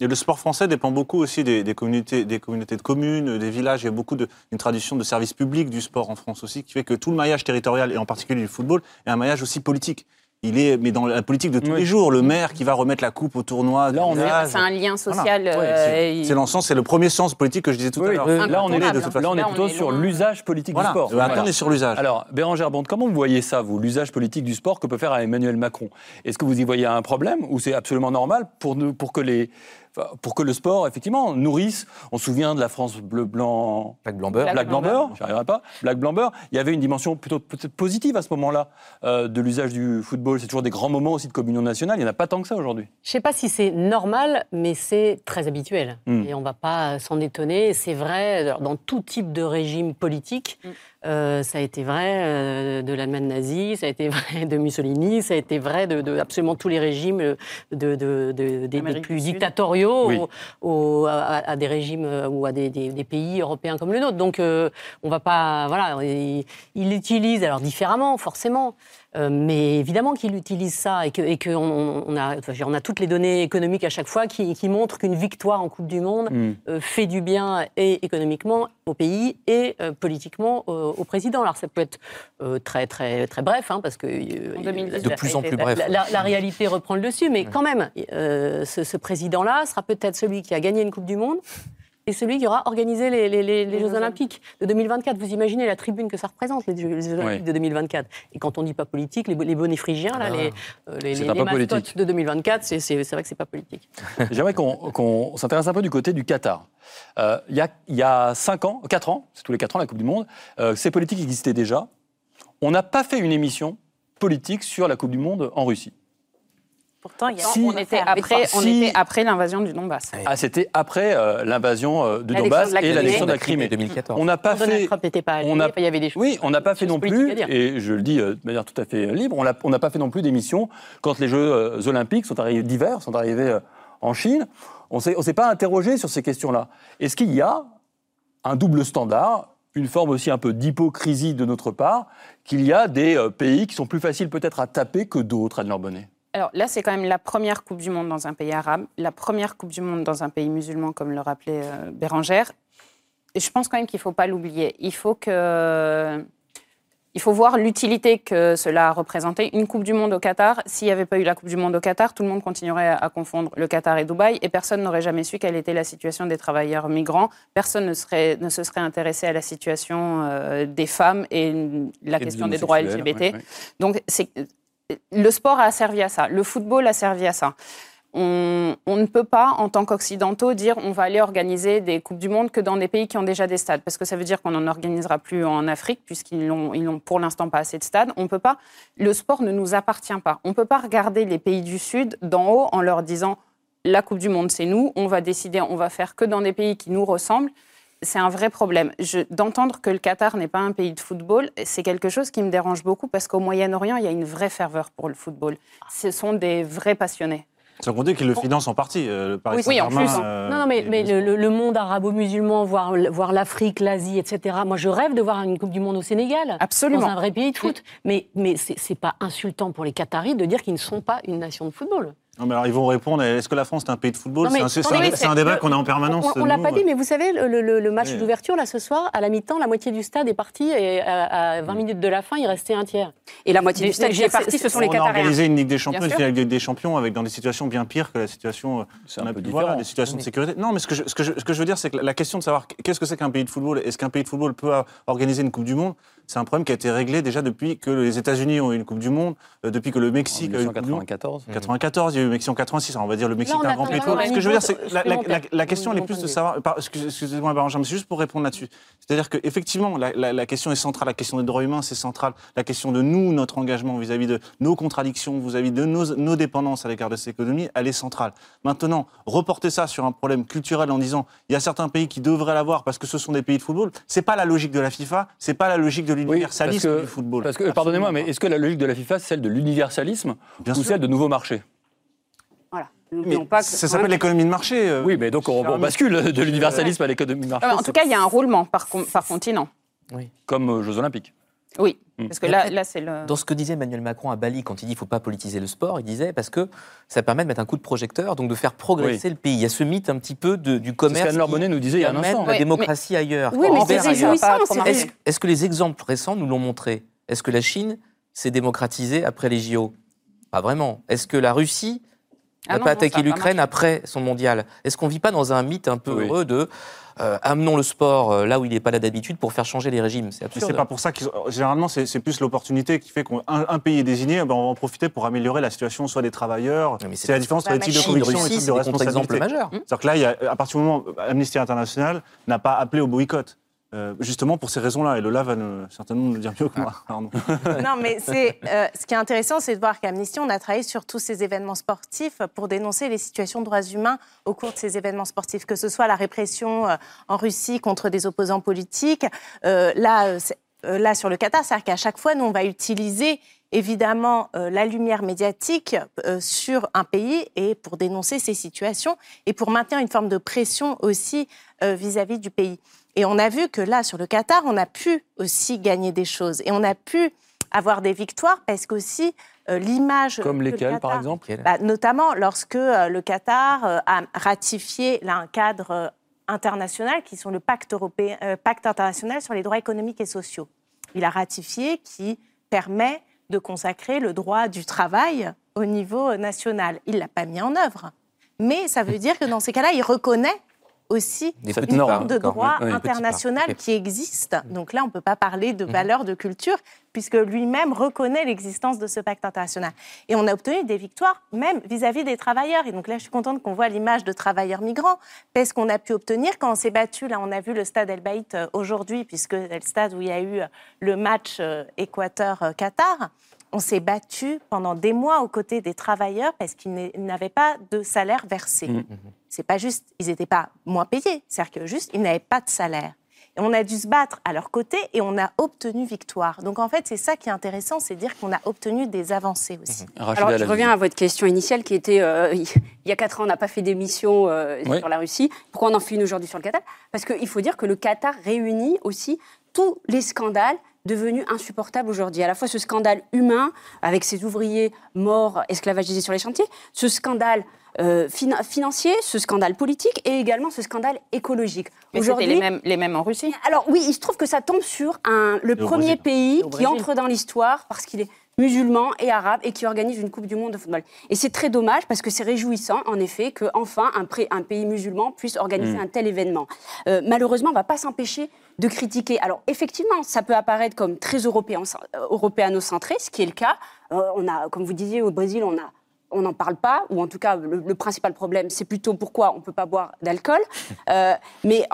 Et le sport français dépend beaucoup aussi des, des communautés, des communautés de communes, des villages. Il y a beaucoup de, une tradition de service public du sport en France aussi, qui fait que tout le maillage territorial, et en particulier du football, est un maillage aussi politique. Il est, mais dans la politique de tous Oui. les jours, le maire qui va remettre la coupe au tournoi. Là, on est-. C'est un lien social. Voilà. Euh, c'est- C'est le premier sens politique que je disais tout Oui, à l'heure. Là, on est, de toute façon. là, on est on plutôt est sur l'usage politique Voilà. du sport. Maintenant, Voilà. on est sur l'usage. Alors, Bérangère Bond, comment vous voyez ça, vous, l'usage politique du sport que peut faire Emmanuel Macron? Est-ce que vous y voyez un problème ou c'est absolument normal pour, nous, pour, que les, pour que le sport, effectivement, nourrisse On se souvient de la France bleu-blanc. Black Blamber. Black Black Blamber. J'y arriverai pas. Black Blamber, il y avait une dimension plutôt peut-être positive à ce moment-là euh, de l'usage du football. C'est toujours des grands moments aussi de communion nationale. Il n'y en a pas tant que ça aujourd'hui. Je ne sais pas si c'est normal, mais c'est très habituel. Mm. Et on ne va pas s'en étonner. C'est vrai dans tout type de régime politique. Mm. Euh, ça a été vrai euh, de l'Allemagne nazie, ça a été vrai de Mussolini, ça a été vrai de, de absolument tous les régimes euh, de, de- de- des- plus dictatoriaux Oui. au- au- à, à des régimes euh, ou à des, des- des pays européens comme le nôtre. Donc euh, on va pas, voilà, il, il l'utilise alors différemment forcément. Euh, mais évidemment qu'il utilise ça et qu'on et que on, on a, enfin, on a toutes les données économiques à chaque fois qui, qui montrent qu'une victoire en Coupe du Monde Mm. euh, fait du bien et économiquement au pays et euh, politiquement euh, au président. Alors ça peut être euh, très très très bref hein, parce que euh, En 2010, De plus en plus la- bref. La, la- la réalité reprend le dessus, mais quand même, euh, ce, ce président-là sera peut-être celui qui a gagné une Coupe du Monde et celui qui aura organisé les, les- les- les Jeux Olympiques de 2024. Vous imaginez la tribune que ça représente, les Jeux, Olympiques Oui. de 2024. Et quand on dit pas politique, les, les bonnets phrygiens, là, Ah. les, euh, les, mascottes de 2024, c'est vrai que c'est pas politique. J'aimerais qu'on s'intéresse un peu du côté du Qatar. Euh, Il y, a, il y a 5 ans, 4 ans, c'est tous les 4 ans la Coupe du Monde, euh, ces politiques existaient déjà. On n'a pas fait une émission politique sur la Coupe du Monde en Russie. Pourtant, il y a Si- on était après, on Si- était après l'invasion du Donbass. Ah, c'était après euh, l'invasion euh, de L'annexion Donbass et l'annexion de la Crimée. 2014. On n'a pas Donald fait. Trump n'était pas allé, on a- enfin, il y avait des choses. Oui, on n'a pas fait non plus, et je le dis euh, de manière tout à fait libre, on n'a pas fait non plus d'émission quand les Jeux euh, olympiques sont arrivés d'hiver, sont arrivés euh, en Chine. On on s'est pas interrogé sur ces questions-là. Est-ce qu'il y a un double standard, une forme aussi un peu d'hypocrisie de notre part, qu'il y a des pays qui sont plus faciles peut-être à taper que d'autres, Anne Bonnet? Alors là, c'est quand même la première Coupe du Monde dans un pays arabe, la première Coupe du Monde dans un pays musulman, comme le rappelait euh, Bérangère. Et je pense quand même qu'il ne faut pas l'oublier. Il faut que. Il faut voir l'utilité que cela a représenté. Une Coupe du Monde au Qatar, s'il n'y avait pas eu la Coupe du Monde au Qatar, tout le monde continuerait à, confondre le Qatar et Dubaï et personne n'aurait jamais su quelle était la situation des travailleurs migrants. Personne ne, serait, ne se serait intéressé à la situation euh, des femmes et la Et question des droits LGBT. ouais, ouais. Donc, c'est, le sport a servi à ça, le football a servi à ça. On, ne peut pas, en tant qu'Occidentaux, dire on va aller organiser des Coupes du Monde que dans des pays qui ont déjà des stades, parce que ça veut dire qu'on n'en organisera plus en Afrique, puisqu'ils n'ont ils n'ont pour l'instant pas assez de stades. On peut pas, le sport ne nous appartient pas. On ne peut pas regarder les pays du Sud d'en haut en leur disant la Coupe du Monde, c'est nous, on va décider, on va faire que dans des pays qui nous ressemblent. C'est un vrai problème. Je- D'entendre que le Qatar n'est pas un pays de football, c'est quelque chose qui me dérange beaucoup parce qu'au Moyen-Orient, il y a une vraie ferveur pour le football. Ce sont des vrais passionnés. Sans compter qu'il le finance en partie. euh, le Paris Oui, oui, en plus. euh, Non, non, mais, le, monde arabo-musulman, voire, voire l'Afrique, l'Asie, etc. Moi, je rêve de voir une Coupe du Monde au Sénégal. Absolument. Dans un vrai pays de foot. Mais, mais c'est pas insultant pour les Qataris de dire qu'ils ne sont pas une nation de football. Non, mais alors ils vont répondre est-ce que la France est un pays de football? C'est un- oui, débat qu'on a en permanence. On, on l'a pas euh. dit, mais vous savez, le, le- le match Oui. d'ouverture, là, ce soir, à la mi-temps, la moitié du stade est parti et à, à 20 minutes de la fin, il restait un tiers. Et la moitié du stade qui est c'est- parti, ce sont les on a Qatariens. organisé une Ligue des Champions, une sûr. finale de Ligue des Champions avec dans des situations bien pires que la situation. euh, C'est un peu différent. des situations de sécurité. Non, mais ce que je, ce que je, ce que je veux dire, c'est que la question de savoir qu'est-ce que c'est qu'un pays de football, est-ce qu'un pays de football peut organiser une Coupe du Monde, c'est un problème qui a été réglé déjà depuis que les États-Unis ont eu une Coupe du Monde, euh, depuis que le En Mexique Monde. 1994. 94, il y a eu le Mexique en 86, on va dire le Mexique on est un attend grand pays Ce que je veux dire, c'est que la, la- la- supplémentaire, la question, elle est plus de savoir. Excusez-moi, Benjamin, mais c'est juste pour répondre là-dessus. C'est-à-dire qu'effectivement, la, la, la question est centrale, la question des droits humains, c'est central. La question de nous, notre engagement vis-à-vis de nos contradictions, vis-à-vis de nos, nos dépendances à l'égard de cette économie, elle est centrale. Maintenant, reporter ça sur un problème culturel en disant il y a certains pays qui devraient l'avoir parce que ce sont des pays de football, c'est pas la logique de la FIFA, c'est pas la logique de Oui, l'universalisme parce que- du football. Parce que, euh, pardonnez-moi, mais est-ce que la logique de la FIFA, c'est celle de l'universalisme ou sûr. celle de nouveaux marchés? Voilà. Mais pas que ça s'appelle l'économie de marché. euh, Oui, mais donc on, on bascule de l'universalisme à l'économie de marché, Euh, en tout cas, il y a un roulement par, par continent. comme aux Jeux Olympiques. Oui. Parce que Et là, après, là c'est le. Dans ce que disait Emmanuel Macron à Bali quand il dit qu'il ne faut pas politiser le sport, il disait parce que ça permet de mettre un coup de projecteur, donc de faire progresser le pays. Il y a ce mythe un petit peu de- du C'est ce commerce qu'Anne Lorbonnet nous disait il y a un instant. la Oui, démocratie ailleurs. Oui, mais c'est réjouissant. Est-ce que les exemples récents nous l'ont montré? Est-ce que la Chine s'est démocratisée après les JO Pas vraiment. Est-ce que la Russie Ah n'a non, pas attaqué l'Ukraine après son mondial? Est-ce qu'on ne vit pas dans un mythe un peu Oui. heureux de euh, amenons le sport euh, là où il n'est pas là d'habitude pour faire changer les régimes C'est absurde. c'est pas pour ça qu'ils. Généralement, c'est c'est plus l'opportunité qui fait qu'un un pays est désigné, ben, on va en profiter pour améliorer la situation soit des travailleurs. Non, mais c'est C'est la différence entre la l'éthique de conviction et Russie, l'éthique c'est de des contre-exemples responsabilité. C'est-à-dire que là, il y a, à partir du moment où Amnesty International n'a pas appelé au boycott, euh, justement pour ces raisons-là, et Lola va nous- certainement nous le dire mieux que moi. Pardon. Non, mais c'est, euh, ce qui est intéressant, c'est de voir qu'Amnesty, on a travaillé sur tous ces événements sportifs pour dénoncer les situations de droits humains au cours de ces événements sportifs, que ce soit la répression euh, en Russie contre des opposants politiques. Euh, là, euh, euh, là, sur le Qatar, c'est-à-dire qu'à chaque fois, nous, on va utiliser évidemment euh, la lumière médiatique euh, sur un pays et pour dénoncer ces situations et pour maintenir une forme de pression aussi euh, vis-à-vis du pays. Et on a vu que là, sur le Qatar, on a pu aussi gagner des choses et on a pu avoir des victoires parce qu'aussi euh, l'image. Comme que le lesquelles, par exemple Bah, Notamment lorsque euh, le Qatar euh, a ratifié là, un cadre euh, international qui sont le pacte, européen, pacte international sur les droits économiques et sociaux. Il a ratifié qui permet de consacrer le droit du travail au niveau national. Il ne l'a pas mis en œuvre. Mais ça veut dire que dans ces cas-là, il reconnaît aussi Des parts, de droit oui, international qui existe. Donc là, on ne peut pas parler de valeur de culture, puisque lui-même reconnaît l'existence de ce pacte international. Et on a obtenu des victoires, même vis-à-vis des travailleurs. Et donc là, je suis contente qu'on voit l'image de travailleurs migrants, parce qu'on a pu obtenir, quand on s'est battu, là, on a vu le stade El Baït euh, aujourd'hui, puisque c'est le stade où il y a eu euh, le match euh, Équateur-Qatar. On s'est battu pendant des mois aux côtés des travailleurs parce qu'ils n'a- n'avaient pas de salaire versé. C'est pas juste, ils n'étaient pas moins payés, c'est-à-dire que juste, ils n'avaient pas de salaire. Et on a dû se battre à leur côté et on a obtenu victoire. Donc en fait, c'est ça qui est intéressant, c'est dire qu'on a obtenu des avancées aussi. Rachida Alors, je reviens à votre question initiale qui était euh, il y a quatre ans, on n'a pas fait d'émission euh, Oui. sur la Russie. Pourquoi on en fait une aujourd'hui sur le Qatar? Parce qu'il faut dire que le Qatar réunit aussi tous les scandales devenus insupportables aujourd'hui. À la fois ce scandale humain, avec ces ouvriers morts, esclavagisés sur les chantiers, ce scandale euh, fina- financier, ce scandale politique et également ce scandale écologique. Mais c'était les mêmes, les mêmes en Russie. Alors oui, il se trouve que ça tombe sur un, le premier Brésil. pays qui entre dans l'histoire parce qu'il est musulman et arabe et qui organise une Coupe du Monde de football. Et c'est très dommage parce que c'est réjouissant, en effet, qu'enfin un, un pays musulman puisse organiser un tel événement. Euh, malheureusement, on ne va pas s'empêcher de critiquer. Alors effectivement, ça peut apparaître comme très européen, euh, européano-centré, ce qui est le cas. Euh, on a, comme vous disiez, au Brésil, on a on n'en parle pas, ou en tout cas, le, le principal problème, c'est plutôt pourquoi on ne peut pas boire d'alcool. Euh, mais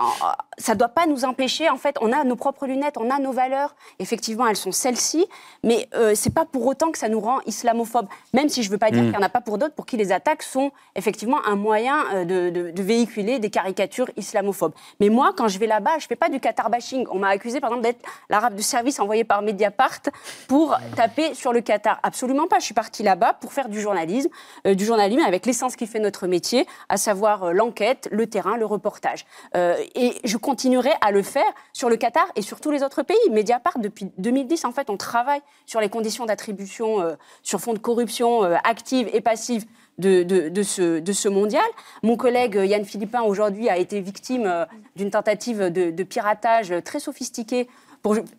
ça ne doit pas nous empêcher, en fait, on a nos propres lunettes, on a nos valeurs, effectivement, elles sont celles-ci, mais euh, c'est pas pour autant que ça nous rend islamophobes, même si je ne veux pas dire qu'il n'y en a pas pour d'autres pour qui les attaques sont effectivement un moyen euh, de, de- de véhiculer des caricatures islamophobes. Mais moi, quand je vais là-bas, je ne fais pas du Qatar bashing. On m'a accusé, par exemple, d'être l'arabe de service envoyé par Mediapart pour taper sur le Qatar. Absolument pas. Je suis partie là-bas pour faire du journalisme, euh, du journalisme avec l'essence qui fait notre métier, à savoir euh, l'enquête, le terrain, le reportage. Euh, et je continuerai à le faire sur le Qatar et sur tous les autres pays. Mediapart, depuis 2010, en fait, on travaille sur les conditions d'attribution sur fond de corruption active et passive de, ce, de ce mondial. Mon collègue Yann Philippin, aujourd'hui, a été victime d'une tentative de, piratage très sophistiquée,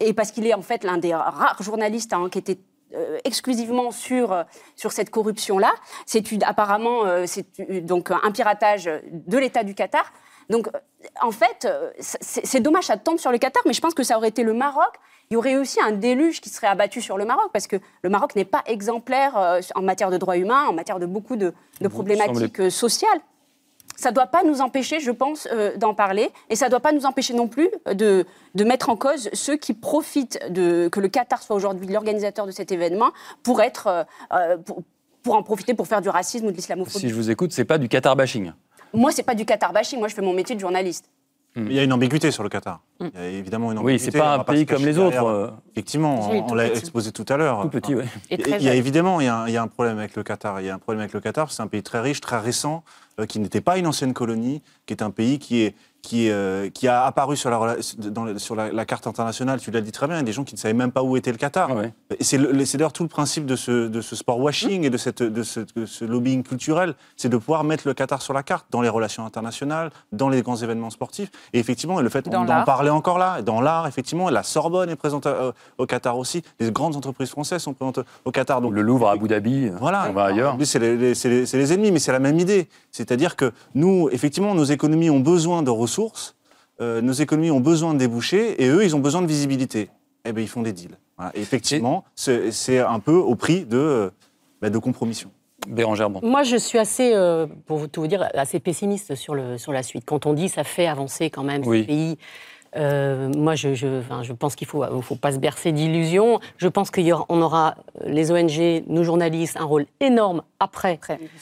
et parce qu'il est en fait l'un des rares journalistes à enquêter exclusivement sur, euh, sur cette corruption-là. C'est apparemment euh, c'est donc un piratage de l'État du Qatar. Donc, euh, en fait, euh, c'est dommage, ça tombe sur le Qatar, mais je pense que ça aurait été le Maroc. Il y aurait aussi un déluge qui serait abattu sur le Maroc, parce que le Maroc n'est pas exemplaire euh, en matière de droits humains, en matière de beaucoup de, de problématiques euh, sociales. Ça ne doit pas nous empêcher, je pense, euh, d'en parler, et ça ne doit pas nous empêcher non plus de, de mettre en cause ceux qui profitent de que le Qatar soit aujourd'hui l'organisateur de cet événement pour être, euh, euh, pour, pour en profiter pour faire du racisme ou de l'islamophobie. Si je vous écoute, c'est pas du Qatar bashing. Moi, c'est pas du Qatar bashing. Moi, je fais mon métier de journaliste. Il y a une ambiguïté sur le Qatar. Il y a évidemment une Oui, ambiguïté. c'est pas on un pays comme les derrière. autres. euh, Effectivement, Oui, on, l'a exposé tout à l'heure. Tout petit, oui. Il y a jeune. évidemment il y a, un, il y a un problème avec le Qatar. Il y a un problème avec le Qatar. C'est un pays très riche, très récent, euh, qui n'était pas une ancienne colonie, qui est un pays qui est qui, euh, qui a apparu sur, la, rela- dans le- sur la, la carte internationale. Tu l'as dit très bien. Il y a des gens qui ne savaient même pas où était le Qatar. Ah ouais. Et c'est le- c'est d'ailleurs tout le principe de ce, de ce sport washing et de, cette, de, ce, de ce lobbying culturel, c'est de pouvoir mettre le Qatar sur la carte dans les relations internationales, dans les grands événements sportifs. Et effectivement, le fait d'en parler encore là, dans l'art, effectivement, la Sorbonne est présente euh, au Qatar aussi. Les grandes entreprises françaises sont présentes au Qatar. Donc Le Louvre à Abu Dhabi. voilà, On va ailleurs. C'est les, les ennemis, mais c'est la même idée. C'est-à-dire que nous, effectivement, nos économies ont besoin de ressources, euh, nos économies ont besoin de débouchés, et eux, ils ont besoin de visibilité. Eh bien, ils font des deals. Voilà. Et effectivement, c'est c'est un peu au prix de, euh, bah, de compromission. Bérangère, bon. Moi, je suis assez, euh, pour vous- tout vous dire, assez pessimiste sur, le, sur la suite. Quand on dit ça fait avancer quand même Oui. pays, euh, moi, je, je, enfin, je pense qu'il ne faut, faut pas se bercer d'illusions. Je pense qu'on aura, euh, les ONG, nous journalistes, un rôle énorme après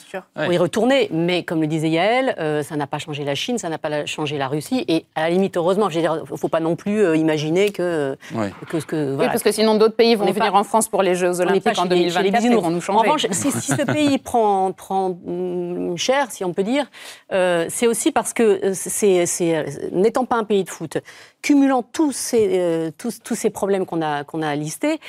sûr. pour Ouais. y retourner. Mais comme le disait Yael, euh, ça n'a pas changé la Chine, ça n'a pas changé la Russie. Et à la limite, heureusement, il ne faut pas non plus euh, imaginer que, Ouais. que, que Oui, parce que sinon d'autres pays vont venir pas- en France pour les Jeux Olympiques en chez les- chez les 2024 et bisounours. vont nous En changer. revanche, si, si ce pays prend, prend hum, cher, si on peut dire, euh, c'est aussi parce que c'est, n'étant pas un pays de foot, cumulant tous ces, euh, tous, tous ces problèmes qu'on a, a listés,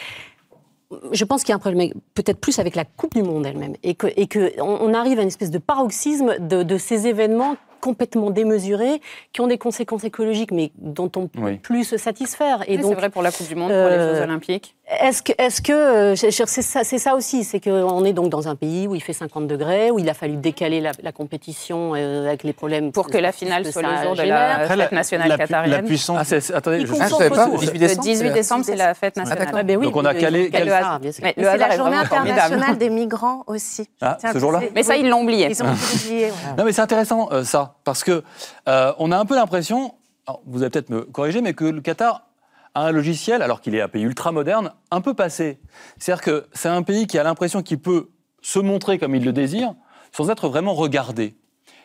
je pense qu'il y a un problème peut-être plus avec la Coupe du Monde elle-même. Et que, et que arrive à une espèce de paroxysme de ces événements complètement démesurés, qui ont des conséquences écologiques, mais dont on ne peut Oui. plus se satisfaire. Et Oui, donc, c'est vrai pour la Coupe du Monde, pour les euh, Jeux Olympiques. est-ce que, est-ce que euh, c'est ça, c'est ça aussi, c'est qu'on est donc dans un pays où il fait 50 degrés, où il a fallu décaler la, la compétition euh, avec les problèmes Pour que la finale que soit ça le jour de la fête nationale la, pu- qatarienne. la puissance. Ah, c'est- attendez, je- Ah, je savais pas, tout. le 18 Le décembre. 18 c'est- décembre, c'est la fête nationale. Ah, ben oui, Donc on a calé- calé- le hasard, bien sûr. Mais Et le c'est hasard la journée internationale des migrants aussi. Ah, ce jour-là Mais ça, ils l'ont oublié. Ils ont oublié. ouais. Non, mais c'est intéressant euh, ça, parce que euh, on a un peu l'impression, vous allez peut-être me corriger, mais que le Qatar a un logiciel, alors qu'il est un pays ultra moderne, un peu passé. C'est-à-dire que c'est un pays qui a l'impression qu'il peut se montrer comme il le désire, sans être vraiment regardé.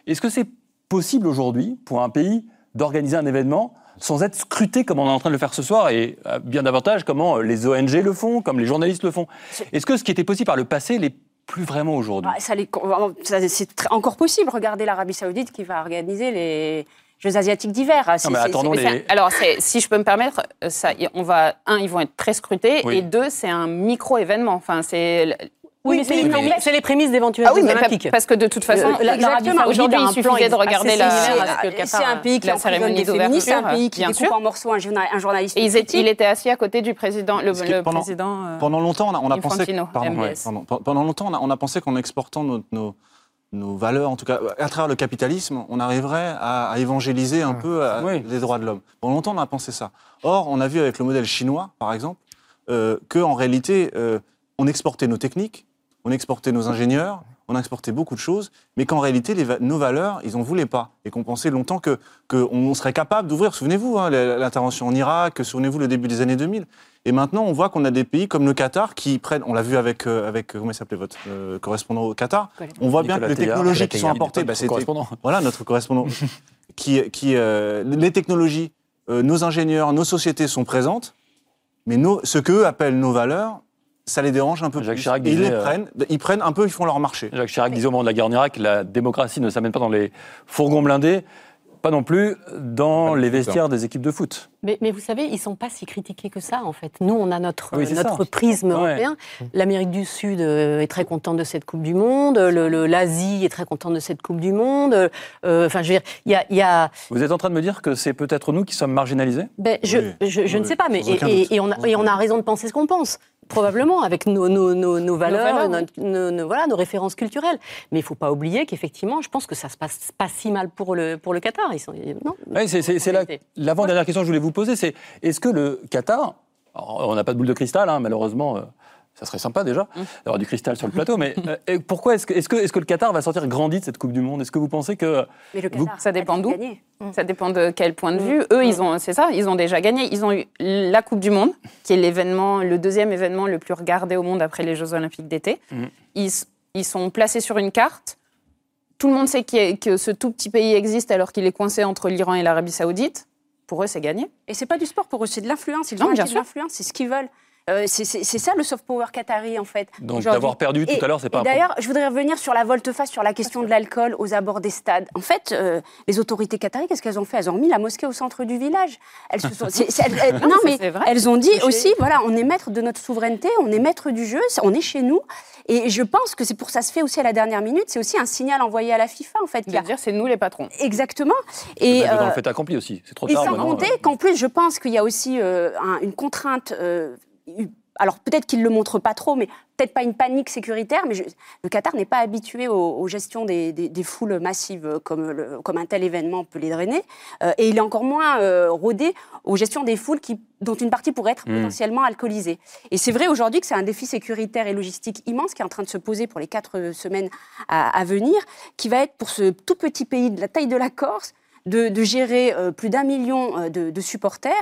Est-ce que c'est possible aujourd'hui pour un pays d'organiser un événement sans être scruté comme on est en train de le faire ce soir et euh, bien davantage comment les ONG le font, comme les journalistes le font? Est-ce que ce qui était possible par le passé plus vraiment aujourd'hui Ah, ça c'est encore possible. Regardez l'Arabie Saoudite qui va organiser les Jeux asiatiques d'hiver. C'est- mais c'est- attendons c'est- les- Alors, c'est- si je peux me permettre, ça, on va, un, ils vont être très scrutés, Oui. et deux, c'est un micro-événement. Enfin, c'est Oui, mais c'est les, mais- prémices- c'est les prémices d'éventuels ah oui, olympiques. parce que de toute façon, Euh, aujourd'hui, il suffisait de regarder la, C'est un pays qui cérémonie des féministes, c'est un d'ouverture, pays qui découpe en morceaux un, journa- un journaliste. Et ils étaient- il était assis à côté du président, le, président. euh, Pendant longtemps, on a, on a pensé, pendant longtemps, on a, on a pensé qu'en exportant nos, nos, nos valeurs, en tout cas à travers le capitalisme, on arriverait à, à évangéliser un peu euh, Oui. les droits de l'homme. Pendant longtemps, on a pensé ça. Or, on a vu avec le modèle chinois, par exemple, euh, que en réalité, euh, on exportait nos techniques, on exportait nos ingénieurs, on exportait beaucoup de choses, mais qu'en réalité, les va- nos valeurs, ils n'en voulaient pas. Et qu'on pensait longtemps que qu'on serait capable d'ouvrir. Souvenez-vous, hein, l'intervention en Irak, souvenez-vous le début des années 2000. Et maintenant, on voit qu'on a des pays comme le Qatar qui prennent, on l'a vu avec, euh, avec comment il s'appelait votre euh, correspondant au Qatar, on voit bien que les technologies qui sont apportées, notre bah, c'était- correspondant. voilà notre correspondant, qui, qui euh, les technologies, euh, nos ingénieurs, nos sociétés sont présentes, mais nos, ce qu'eux appellent nos valeurs, ça les dérange un peu Jacques plus. Chirac Et ils disait, les euh, prennent, ils prennent un peu, ils font leur marché. Jacques Chirac disait au moment de la guerre en Irak, la démocratie ne s'amène pas dans les fourgons blindés, pas non plus dans les vestiaires des équipes de foot. Mais, mais vous savez, ils ne sont pas si critiqués que ça, en fait. Nous, on a notre, Oui, notre ça. prisme Ouais. européen. L'Amérique du Sud euh, est très contente de cette Coupe du Monde. Le- le- L'Asie est très contente de cette Coupe du Monde. Euh, Enfin, je veux dire, il y a... il y a Vous êtes en train de me dire que c'est peut-être nous qui sommes marginalisés? Ben, je, Oui, je, je ne sais pas, mais sans aucun et, doute. et- et on a, et on a raison de penser ce qu'on pense. Probablement, avec nos, nos, nos, nos valeurs, valeurs, notre- nos, nos- voilà, nos références culturelles. Mais il ne faut pas oublier qu'effectivement, je pense que ça se passe pas si mal pour le, pour le Qatar. Ils sont, non? Oui, c'est- la- l'avant-dernière question que je voulais vous poser, c'est est-ce que le Qatar, on n'a pas de boule de cristal, hein, malheureusement, euh, ça serait sympa déjà d'avoir du cristal sur le plateau, mais euh, pourquoi est-ce que, le Qatar va sortir grandi de cette Coupe du Monde? Est-ce que vous pensez que... Mais le Vous- Qatar, ça dépend d'où gagné. Ça dépend de quel point de vue. Eux, ils ont, c'est ça, ils ont déjà gagné. Ils ont eu la Coupe du Monde, qui est l'événement, le deuxième événement le plus regardé au monde après les Jeux Olympiques d'été. Ils, sont placés sur une carte. Tout le monde sait a- que ce tout petit pays existe alors qu'il est coincé entre l'Iran et l'Arabie Saoudite. Pour eux, c'est gagné. Et c'est pas du sport pour eux, c'est de l'influence. Ils Non, ont bien de sûr. l'influence, c'est ce qu'ils veulent. Euh, c'est- ça le soft power qatari en fait. Donc d'avoir perdu tout Et- à l'heure, c'est pas et D'ailleurs, je voudrais revenir sur la volte-face sur la question de l'alcool aux abords des stades. En fait, euh, les autorités qataries, qu'est-ce qu'elles ont fait? Elles ont remis la mosquée au centre du village. Elles se sont, c'est- c'est- elles- elles- non, mais elles ont dit aussi, voilà, on est maître de notre souveraineté, on est maître du jeu, on est chez nous. Et je pense que c'est pour ça se fait aussi à la dernière minute. C'est aussi un signal envoyé à la FIFA en fait. De a- dire, c'est nous les patrons. Exactement. Et Et dans euh, le fait accompli aussi, c'est trop et tard sans maintenant, compter qu'en plus, je pense qu'il y a aussi euh, un- une contrainte. euh, alors peut-être qu'il ne le montre pas trop, mais peut-être pas une panique sécuritaire. Mais je- le Qatar n'est pas habitué aux, aux gestions des, des- des foules massives comme, le- comme un tel événement peut les drainer. Euh, et il est encore moins euh, rodé aux gestions des foules qui, dont une partie pourrait être Mm. potentiellement alcoolisée. Et c'est vrai aujourd'hui que c'est un défi sécuritaire et logistique immense qui est en train de se poser pour les quatre euh, semaines à, à venir, qui va être pour ce tout petit pays de la taille de la Corse de, de gérer euh, plus d'un million euh, de, de supporters,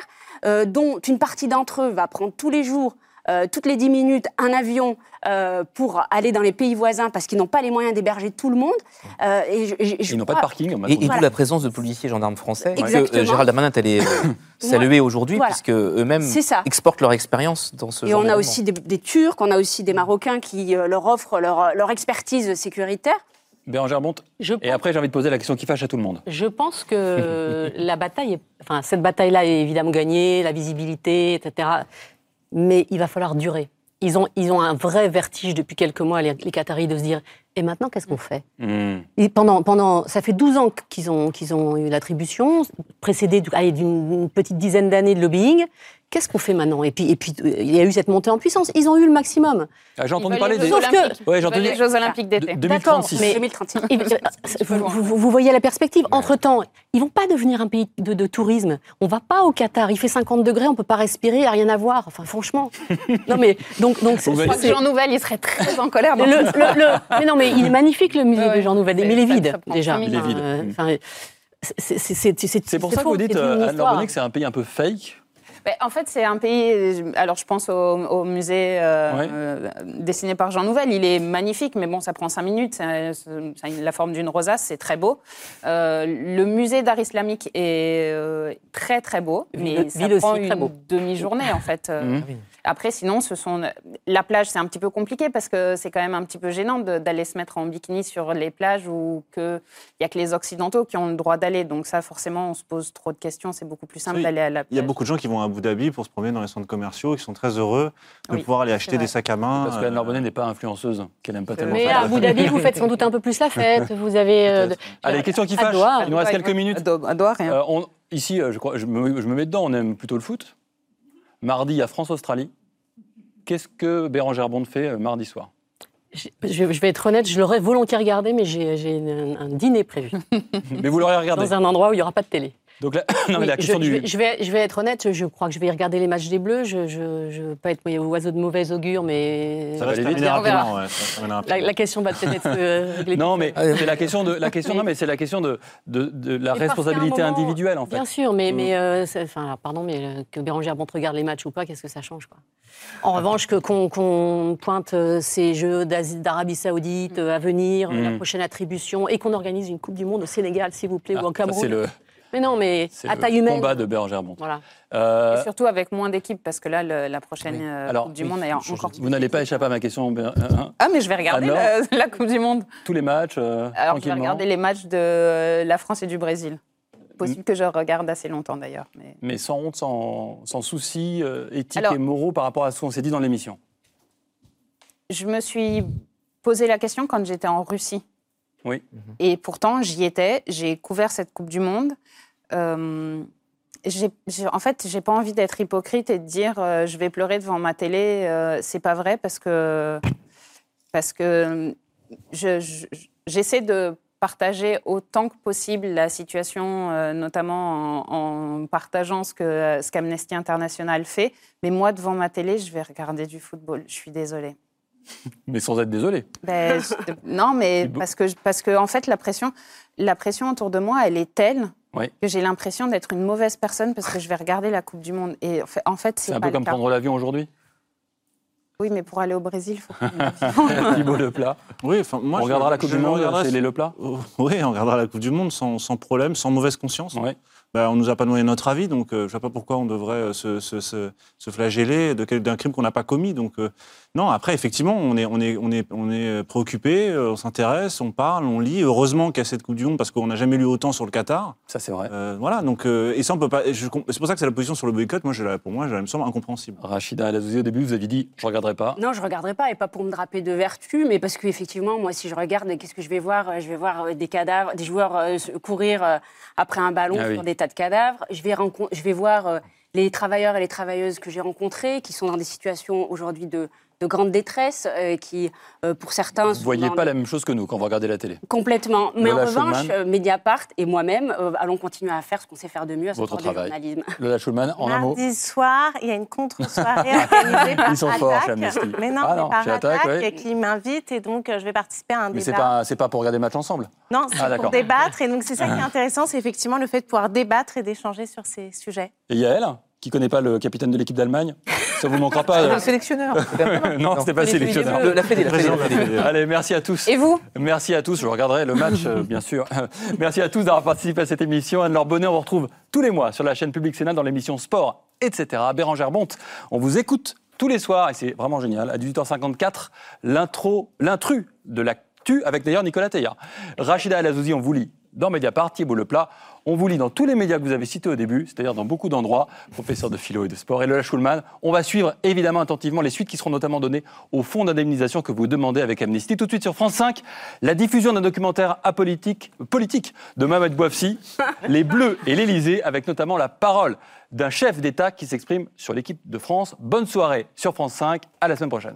euh, dont une partie d'entre eux va prendre tous les jours, euh, toutes les 10 minutes, un avion euh, pour aller dans les pays voisins parce qu'ils n'ont pas les moyens d'héberger tout le monde. Euh, et je- je- je Ils n'ont pas de parking. Et, et d'où la présence de policiers gendarmes français que Exactement. euh, Gérald Darmanin est allé saluer aujourd'hui, Voilà. puisque eux-mêmes C'est ça. exportent leur expérience dans ce Et genre on a aussi des, des Turcs, on a aussi des Marocains qui euh, leur offrent leur, leur expertise sécuritaire. Bérangère Monte. Je Et après, j'ai envie de poser la question qui fâche à tout le monde. Je pense que la bataille, est, enfin cette bataille-là est évidemment gagnée, la visibilité, etc. Mais il va falloir durer. ils ont, ils ont un vrai vertige depuis quelques mois, les, les Qataris, de se dire et maintenant, qu'est-ce qu'on fait? Hmm. Et pendant, pendant, Ça fait 12 ans qu'ils ont, qu'ils ont eu l'attribution, précédé du- allez, d'une petite dizaine d'années de lobbying. Qu'est-ce qu'on fait maintenant? Et puis, et puis, euh, il y a eu cette montée en puissance. Ils ont eu le maximum. Ah, J'ai entendu parler des. Jeux Sauf que- Olympiques. Ouais, j'ai Ils veulent entendu- les Jeux Olympiques d'été. D'accord, 2036. mais 2036. Et, euh, vous, vous- vous voyez la perspective. Entre-temps, ils vont pas devenir un pays de, de tourisme. On va pas au Qatar. Il fait 50 degrés, on peut pas respirer, il n'y a rien à voir. Enfin, franchement. Non, mais donc, donc Je crois que Jean Nouvel, il serait très en colère. dans le, le- le- mais non, mais il est magnifique le musée Ouais, de Jean Nouvel, mais il est vide déjà. Il est vide. C'est- pour ça que vous dites, euh, Anne que c'est un pays un peu fake. Ben, en fait, c'est un pays. Alors, je pense au, au musée euh, Ouais. euh, dessiné par Jean Nouvel. Il est magnifique, mais bon, ça prend cinq minutes. Ça, ça a la forme d'une rosace, c'est très beau. Euh, le musée d'art islamique est euh, très très beau, mais Ville- ça prend très une beau. demi-journée en fait. Euh, Mhm. Après, sinon, ce sont la plage, c'est un petit peu compliqué parce que c'est quand même un petit peu gênant d'aller se mettre en bikini sur les plages où que il y a que les occidentaux qui ont le droit d'aller. Donc ça, forcément, on se pose trop de questions. C'est beaucoup plus simple Oui. d'aller à la plage. Il y a beaucoup de gens qui vont à Abu Dhabi pour se promener dans les centres commerciaux, qui sont très heureux de Oui, pouvoir aller acheter vrai. des sacs à main. Parce qu'Anne euh, Larbonnet n'est pas influenceuse, qu'elle aime pas tellement Mais ça. à Abu Dhabi, vous faites sans doute un peu plus la fête. Vous avez. euh, de- Allez, question qui fâche. Il nous reste quelques minutes. À Doha, rien. Euh, on- ici, euh, je, crois, je, me, je me mets dedans, on aime plutôt le foot. Mardi, il y a France-Australie. Qu'est-ce que Bérangère Bond fait euh, mardi soir? Je, vais être honnête, je l'aurais volontiers regardé, mais j'ai une- un dîner prévu Mais vous l'aurez regardé? dans un endroit où il n'y aura pas de télé. Donc là, non, mais la je, question je du. vais, je, vais, je vais être honnête, je crois que je vais regarder les matchs des Bleus. Je ne veux pas être oiseau de mauvais augure, mais Ça va aller vite. la, la question va peut-être être euh, réglée. Non, mais c'est la question de la question. Mais- Non, mais c'est la question de, de, de la Mais parce qu'à un responsabilité moment- individuelle en fait. Bien sûr, mais, Mm. mais euh, enfin, pardon, mais euh, que Bérangère Bonte regarde les matchs ou pas, qu'est-ce que ça change quoi? En revanche, que qu'on pointe ces Jeux d'Arabie Saoudite à venir, euh, la Mm. prochaine attribution, et qu'on organise une Coupe du Monde au Sénégal, s'il vous plaît, Ah, ou en ça, Cameroun. Mais non, mais à le taille humaine. combat de Bond. Voilà. Euh, Et surtout avec moins d'équipes, parce que là, le- la prochaine oui. euh, Alors, Coupe du oui, Monde est encore. Vous n'allez pas échapper à ma question. Bér- hein, Ah, mais je vais regarder la, la Coupe du Monde. tous les matchs, euh, Alors, je vais regarder les matchs de la France et du Brésil. Possible que je regarde assez longtemps d'ailleurs. Mais... Mais sans honte, sans, sans soucis euh, éthiques Alors- et moraux par rapport à ce qu'on s'est dit dans l'émission. Je me suis posé la question quand j'étais en Russie. Et pourtant, j'y étais. J'ai couvert cette Coupe du Monde. Euh, en fait, j'ai pas envie d'être hypocrite et de dire euh, je vais pleurer devant ma télé. Euh, c'est pas vrai parce que parce que je- j'essaie de partager autant que possible la situation, euh, notamment en, en partageant ce que ce qu'Amnesty International fait. Mais moi, devant ma télé, je vais regarder du football. Je suis désolée. Mais sans être désolé. Ben, je- non, mais parce que, parce que en fait, la pression, la pression autour de moi, elle est telle Oui. que j'ai l'impression d'être une mauvaise personne parce que je vais regarder la Coupe du Monde. Et en fait, en fait C'est c'est un pas peu comme prendre l'avion aujourd'hui. Oui, mais pour aller au Brésil, il faut prendre. Thibaut Leplat. Oui, enfin, moi, on je- regardera la Coupe du Monde regarderai chez ce- les Leplat. Oh, Oui, on regardera la Coupe du Monde sans, sans problème, sans mauvaise conscience. Ouais. Bah, on nous a pas donné notre avis, donc euh, je ne vois pas pourquoi on devrait euh, se, se- se- se flageller d'un crime qu'on n'a pas commis. Donc euh, non, après effectivement, on est, on est, on est, on est préoccupé, euh, on s'intéresse, on parle, on lit. Heureusement qu'il y a cette Coupe du Monde parce qu'on n'a jamais lu autant sur le Qatar. Ça, c'est vrai. Euh, voilà, donc euh, et ça on peut pas. C'est pour ça que c'est la position sur le boycott. Moi, je, pour moi, elle me semble incompréhensible. Rachida Elazouzi, au début, vous aviez dit je regarderai pas. Non, je regarderai pas, et pas pour me draper de vertu, mais parce qu'effectivement, moi, si je regarde, qu'est-ce que je vais voir Je vais voir euh, des cadavres, des joueurs euh, courir euh, après un ballon Ah oui. sur des tas de cadavres. Je vais, je vais voir euh, les travailleurs et les travailleuses que j'ai rencontrés, qui sont dans des situations aujourd'hui de, de grande détresse, euh, qui, euh, pour certains, Vous sont voyez pas la même chose que nous quand vous regardez la télé. Complètement. Mais Lola en revanche, Schulman. euh, Mediapart et moi-même euh, allons continuer à faire ce qu'on sait faire de mieux, à Votre travail. journalisme. Lola Schulman, en un mot. Mardi soir, il y a une contre-soirée organisée par Ils sont forts Attac. chez Amnesty. Mais non, Ah mais non, par ouais. qui m'invite et donc euh, je vais participer à un Mais c'est débat. pas, c'est pas pour regarder match ensemble. Non, c'est Ah, d'accord. pour débattre et donc c'est ça qui est intéressant, c'est effectivement le fait de pouvoir débattre et d'échanger sur ces sujets. Et Yael, qui connaît pas le capitaine de l'équipe d'Allemagne, ça vous manquera pas. Le euh, sélectionneur. non, c'était pas le sélectionneur. Le- La Fédé, la Fédé, la Fédé. Allez, merci à tous. Et vous? Merci à tous. Je regarderai le match, euh, bien sûr. merci à tous d'avoir participé à cette émission. Anne-Laure Bonnet, on vous retrouve tous les mois sur la chaîne Public Sénat dans l'émission Sport, etc. Bérangère Bonte, on vous écoute tous les soirs et c'est vraiment génial. À 18h54, l'intro, l'intrus de l'actu avec d'ailleurs Nicolas Teilhard. Rachida Elazouzi, on vous lit dans Mediapart, Thibault Leplat. On vous lit dans tous les médias que vous avez cités au début, c'est-à-dire dans beaucoup d'endroits, professeur de philo et de sport. Et Lola Schulman, on va suivre évidemment attentivement les suites qui seront notamment données au fonds d'indemnisation que vous demandez avec Amnesty. Tout de suite sur France 5, la diffusion d'un documentaire apolitique, politique de Mohamed Bouafsi, Les Bleus et l'Elysée, avec notamment la parole d'un chef d'État qui s'exprime sur l'équipe de France. Bonne soirée sur France 5, à la semaine prochaine.